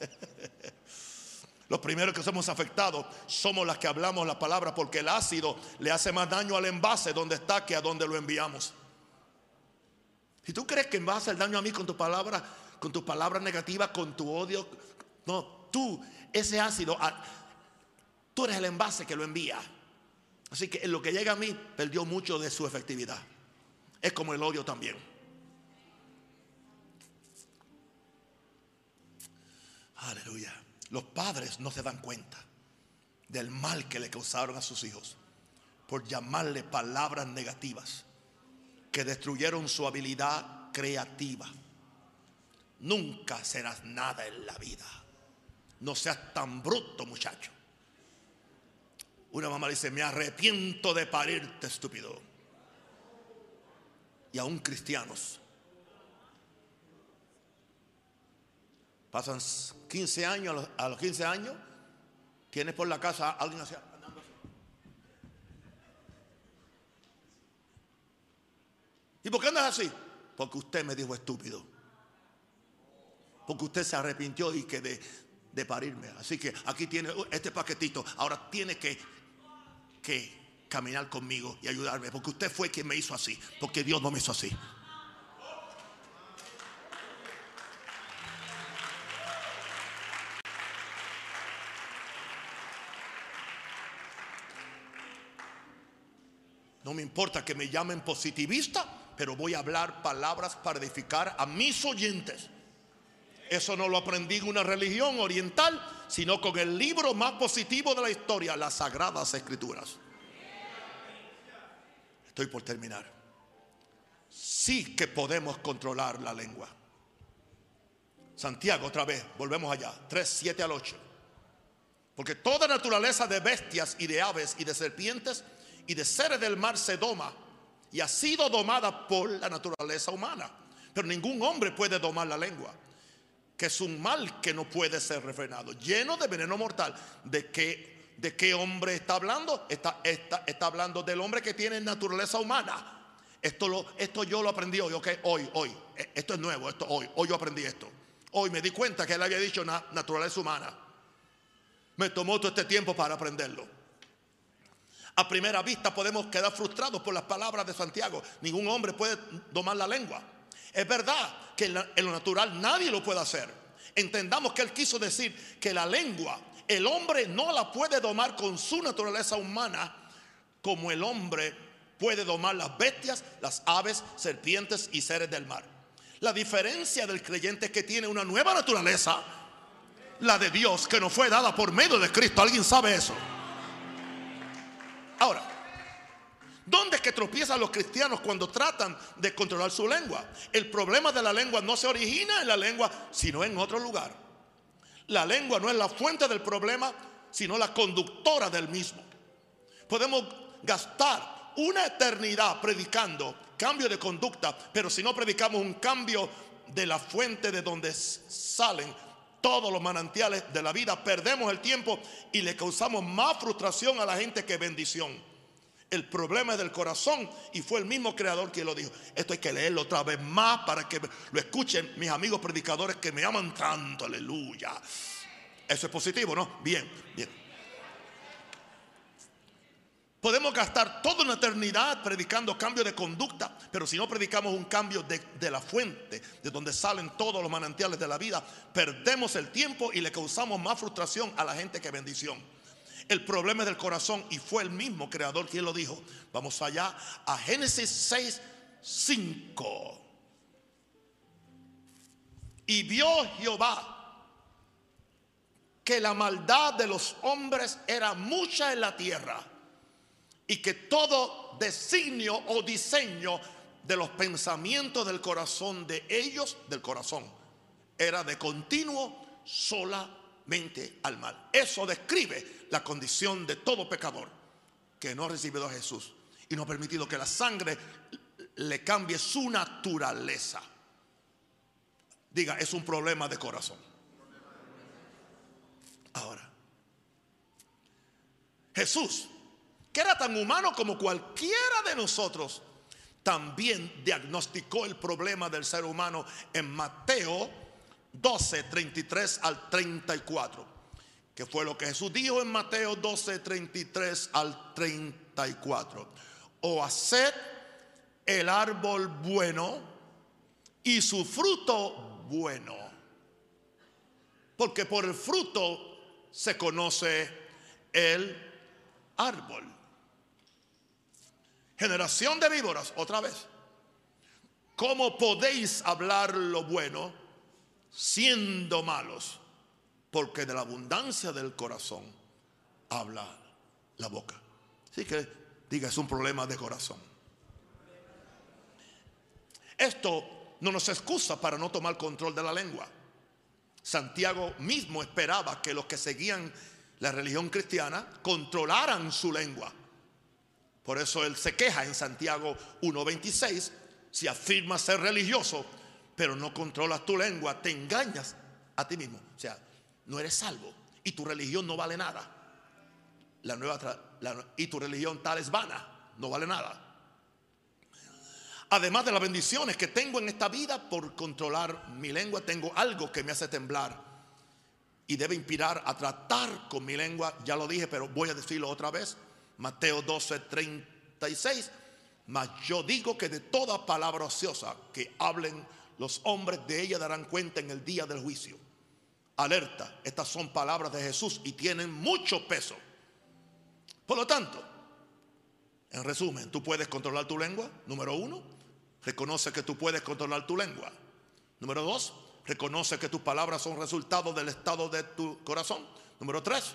A: Los primeros que somos afectados somos las que hablamos la palabra porque el ácido le hace más daño al envase donde está que a donde lo enviamos. Si tú crees que vas a daño a mí con tu palabra, con tu palabra negativa, con tu odio, no, tú, ese ácido, ah, tú eres el envase que lo envía. Así que lo que llega a mí perdió mucho de su efectividad. Es como el odio también. Aleluya. Los padres no se dan cuenta del mal que le causaron a sus hijos por llamarle palabras negativas que destruyeron su habilidad creativa. Nunca serás nada en la vida. No seas tan bruto, muchacho. Una mamá dice, me arrepiento de parirte, estúpido. Y aún cristianos. Pasan 15 años, a los 15 años, tienes por la casa alguien así, andando así. ¿Y por qué andas así? Porque usted me dijo estúpido. Porque usted se arrepintió y que de, parirme. Así que aquí tiene este paquetito. Ahora tiene que, que caminar conmigo y ayudarme. Porque usted fue quien me hizo así. Porque Dios no me hizo así. No me importa que me llamen positivista, pero voy a hablar palabras para edificar a mis oyentes. Eso no lo aprendí en una religión oriental, sino con el libro más positivo de la historia, las Sagradas Escrituras. Estoy por terminar. Sí que podemos controlar la lengua. Santiago, otra vez, volvemos allá, 3, 7 al 8. Porque toda naturaleza de bestias y de aves y de serpientes y de seres del mar se doma y ha sido domada por la naturaleza humana. Pero ningún hombre puede domar la lengua, que es un mal que no puede ser refrenado, lleno de veneno mortal. ¿De qué, de qué hombre está hablando? Está, está, está hablando del hombre que tiene naturaleza humana. Esto, lo, esto yo lo aprendí hoy, ok, hoy, hoy. E, esto es nuevo, esto hoy, hoy yo aprendí esto. Hoy me di cuenta que él había dicho naturaleza humana. Me tomó todo este tiempo para aprenderlo. A primera vista podemos quedar frustrados por las palabras de Santiago. Ningún hombre puede domar la lengua. Es verdad que en, lo natural nadie lo puede hacer. Entendamos que él quiso decir que la lengua, el hombre no la puede domar con su naturaleza humana como el hombre puede domar las bestias, las aves, serpientes y seres del mar. La diferencia del creyente es que tiene una nueva naturaleza, la de Dios, que nos fue dada por medio de Cristo. ¿Alguien sabe eso? Ahora, ¿dónde es que tropiezan los cristianos cuando tratan de controlar su lengua? El problema de la lengua no se origina en la lengua, sino en otro lugar. La lengua no es la fuente del problema, sino la conductora del mismo. Podemos gastar una eternidad predicando cambio de conducta, pero si no predicamos un cambio de la fuente de donde salen todos los manantiales de la vida, perdemos el tiempo y le causamos más frustración a la gente que bendición. El problema es del corazón y fue el mismo creador quien lo dijo. Esto hay que leerlo otra vez más para que lo escuchen mis amigos predicadores que me aman tanto. Aleluya. Eso es positivo, ¿no? Bien, bien. Podemos gastar toda una eternidad predicando cambio de conducta, pero si no predicamos un cambio de, de, la fuente, de donde salen todos los manantiales de la vida, perdemos el tiempo y le causamos más frustración a la gente que bendición. El problema es del corazón y fue el mismo creador quien lo dijo. Vamos allá a Génesis 6, 5. Y vio Jehová que la maldad de los hombres era mucha en la tierra y que todo designio o diseño de los pensamientos del corazón de ellos, del corazón, era de continuo solamente al mal. Eso describe la condición de todo pecador que no ha recibido a Jesús y no ha permitido que la sangre le cambie su naturaleza. Diga, es un problema de corazón. Ahora, Jesús, que era tan humano como cualquiera de nosotros, también diagnosticó el problema del ser humano en Mateo 12, 33 al 34, que fue lo que Jesús dijo en Mateo 12, 33 al 34. O haced el árbol bueno y su fruto bueno, porque por el fruto se conoce el árbol. Generación de víboras, otra vez. ¿Cómo podéis hablar lo bueno siendo malos? Porque de la abundancia del corazón habla la boca. Así que diga, es un problema de corazón. Esto no nos excusa para no tomar control de la lengua. Santiago mismo esperaba que los que seguían la religión cristiana controlaran su lengua. Por eso él se queja en Santiago 1.26, si afirmas ser religioso, pero no controlas tu lengua, te engañas a ti mismo. O sea, no eres salvo y tu religión no vale nada. La nueva y tu religión tal es vana, no vale nada. Además de las bendiciones que tengo en esta vida por controlar mi lengua, tengo algo que me hace temblar y debe inspirar a tratar con mi lengua. Ya lo dije, pero voy a decirlo otra vez. Mateo 12, 36. Mas yo digo que de toda palabra ociosa que hablen los hombres, de ella darán cuenta en el día del juicio. Alerta, estas son palabras de Jesús y tienen mucho peso. Por lo tanto, en resumen, tú puedes controlar tu lengua, número uno. Reconoce que tú puedes controlar tu lengua. Número dos, reconoce que tus palabras son resultado del estado de tu corazón. Número tres,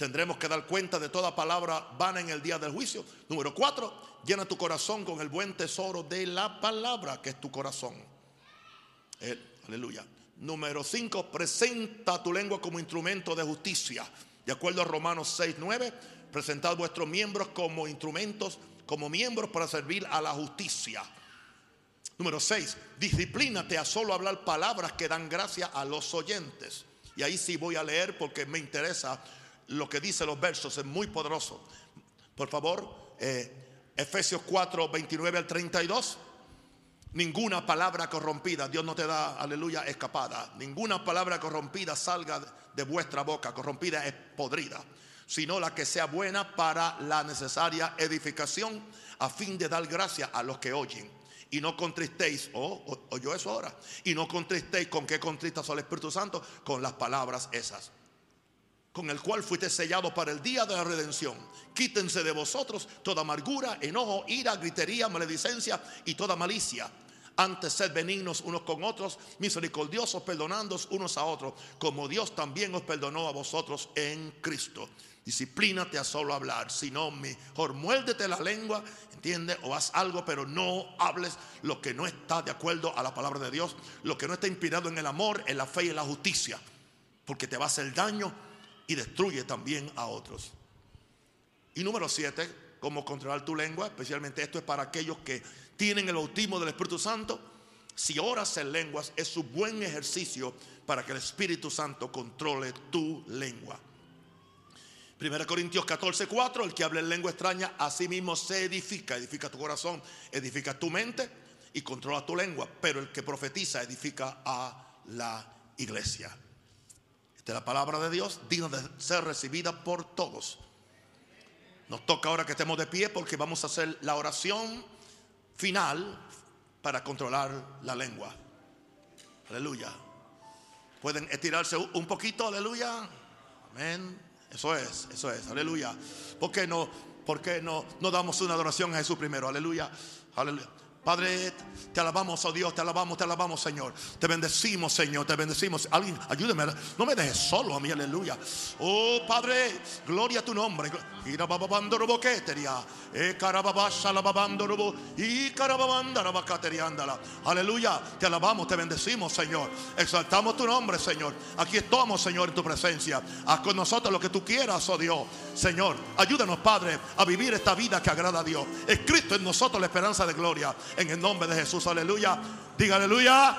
A: Tendremos que dar cuenta de toda palabra vana en el día del juicio. Número cuatro, llena tu corazón con el buen tesoro de la palabra que es tu corazón. Eh, aleluya. Número cinco, presenta tu lengua como instrumento de justicia. De acuerdo a Romanos 6, 9, presentad vuestros miembros como instrumentos, como miembros para servir a la justicia. Número 6, disciplínate a solo hablar palabras que dan gracia a los oyentes. Y ahí sí voy a leer porque me interesa lo que dice los versos es muy poderoso. Por favor, eh, Efesios 4, 29 al 32. Ninguna palabra corrompida, Dios no te da, aleluya, escapada. Ninguna palabra corrompida salga de vuestra boca, corrompida es podrida, sino la que sea buena para la necesaria edificación a fin de dar gracia a los que oyen. Y no contristéis, oh, oyó eso ahora, y no contristéis con qué contristas al Espíritu Santo, con las palabras esas con el cual fuiste sellado para el día de la redención. Quítense de vosotros toda amargura, enojo, ira, gritería, maledicencia y toda malicia. Antes sed benignos unos con otros, misericordiosos, perdonándoos unos a otros, como Dios también os perdonó a vosotros en Cristo. Disciplínate a solo hablar, si no, mejor muérdete la lengua, entiende, o haz algo, pero no hables lo que no está de acuerdo a la palabra de Dios, lo que no está inspirado en el amor, en la fe y en la justicia, porque te va a hacer daño y destruye también a otros. Y número siete, cómo controlar tu lengua, especialmente esto es para aquellos que tienen el bautismo del Espíritu Santo. Si oras en lenguas, es un buen ejercicio para que el Espíritu Santo controle tu lengua. 1 Corintios 14, 4, el que habla en lengua extraña, a sí mismo se edifica, edifica tu corazón, edifica tu mente y controla tu lengua, pero el que profetiza edifica a la iglesia de la palabra de Dios, digna de ser recibida por todos. Nos toca ahora que estemos de pie porque vamos a hacer la oración final para controlar la lengua. Aleluya. Pueden estirarse un poquito, aleluya. Amén. Eso es, eso es, aleluya. ¿Por qué no, por qué no, no damos una adoración a Jesús primero? Aleluya, aleluya. Padre, te alabamos, oh Dios, te alabamos, te alabamos, Señor. Te bendecimos, Señor, te bendecimos. Alguien, ayúdame, no me dejes solo a mí, aleluya. Oh Padre, gloria a tu nombre. Aleluya, te alabamos, te bendecimos, Señor. Exaltamos tu nombre, Señor. Aquí estamos, Señor, en tu presencia. Haz con nosotros lo que tú quieras, oh Dios. Señor, ayúdanos, Padre, a vivir esta vida que agrada a Dios. Es Cristo en nosotros la esperanza de gloria en el nombre de Jesús. Aleluya. Diga aleluya.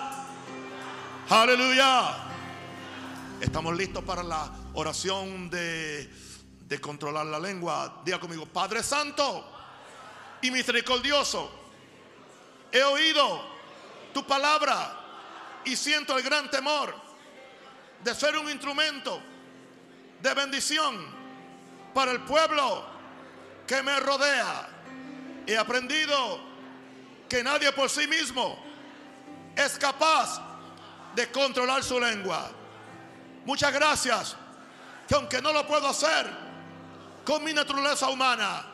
A: Aleluya. Estamos listos para la oración de, de controlar la lengua. Diga conmigo, Padre Santo y misericordioso, he oído tu palabra y siento el gran temor de ser un instrumento de bendición para el pueblo que me rodea. He aprendido que nadie por sí mismo es capaz de controlar su lengua. Muchas gracias, que aunque no lo puedo hacer con mi naturaleza humana,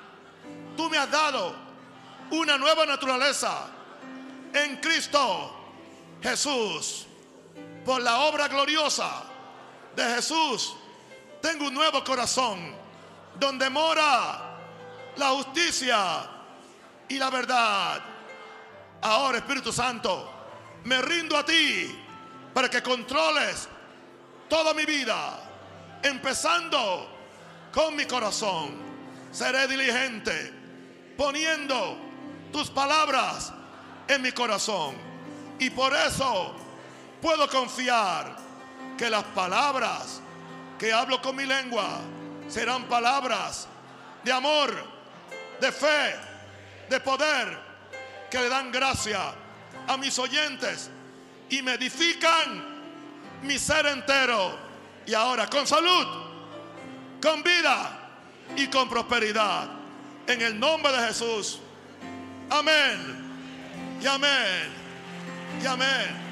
A: tú me has dado una nueva naturaleza en Cristo Jesús. Por la obra gloriosa de Jesús, tengo un nuevo corazón donde mora la justicia y la verdad. Ahora, Espíritu Santo, me rindo a ti para que controles toda mi vida, empezando con mi corazón. Seré diligente poniendo tus palabras en mi corazón. Y por eso puedo confiar que las palabras que hablo con mi lengua serán palabras de amor, de fe, de poder que le dan gracia a mis oyentes y me edifican mi ser entero. Y ahora con salud, con vida y con prosperidad. En el nombre de Jesús. Amén. Y amén. Y amén.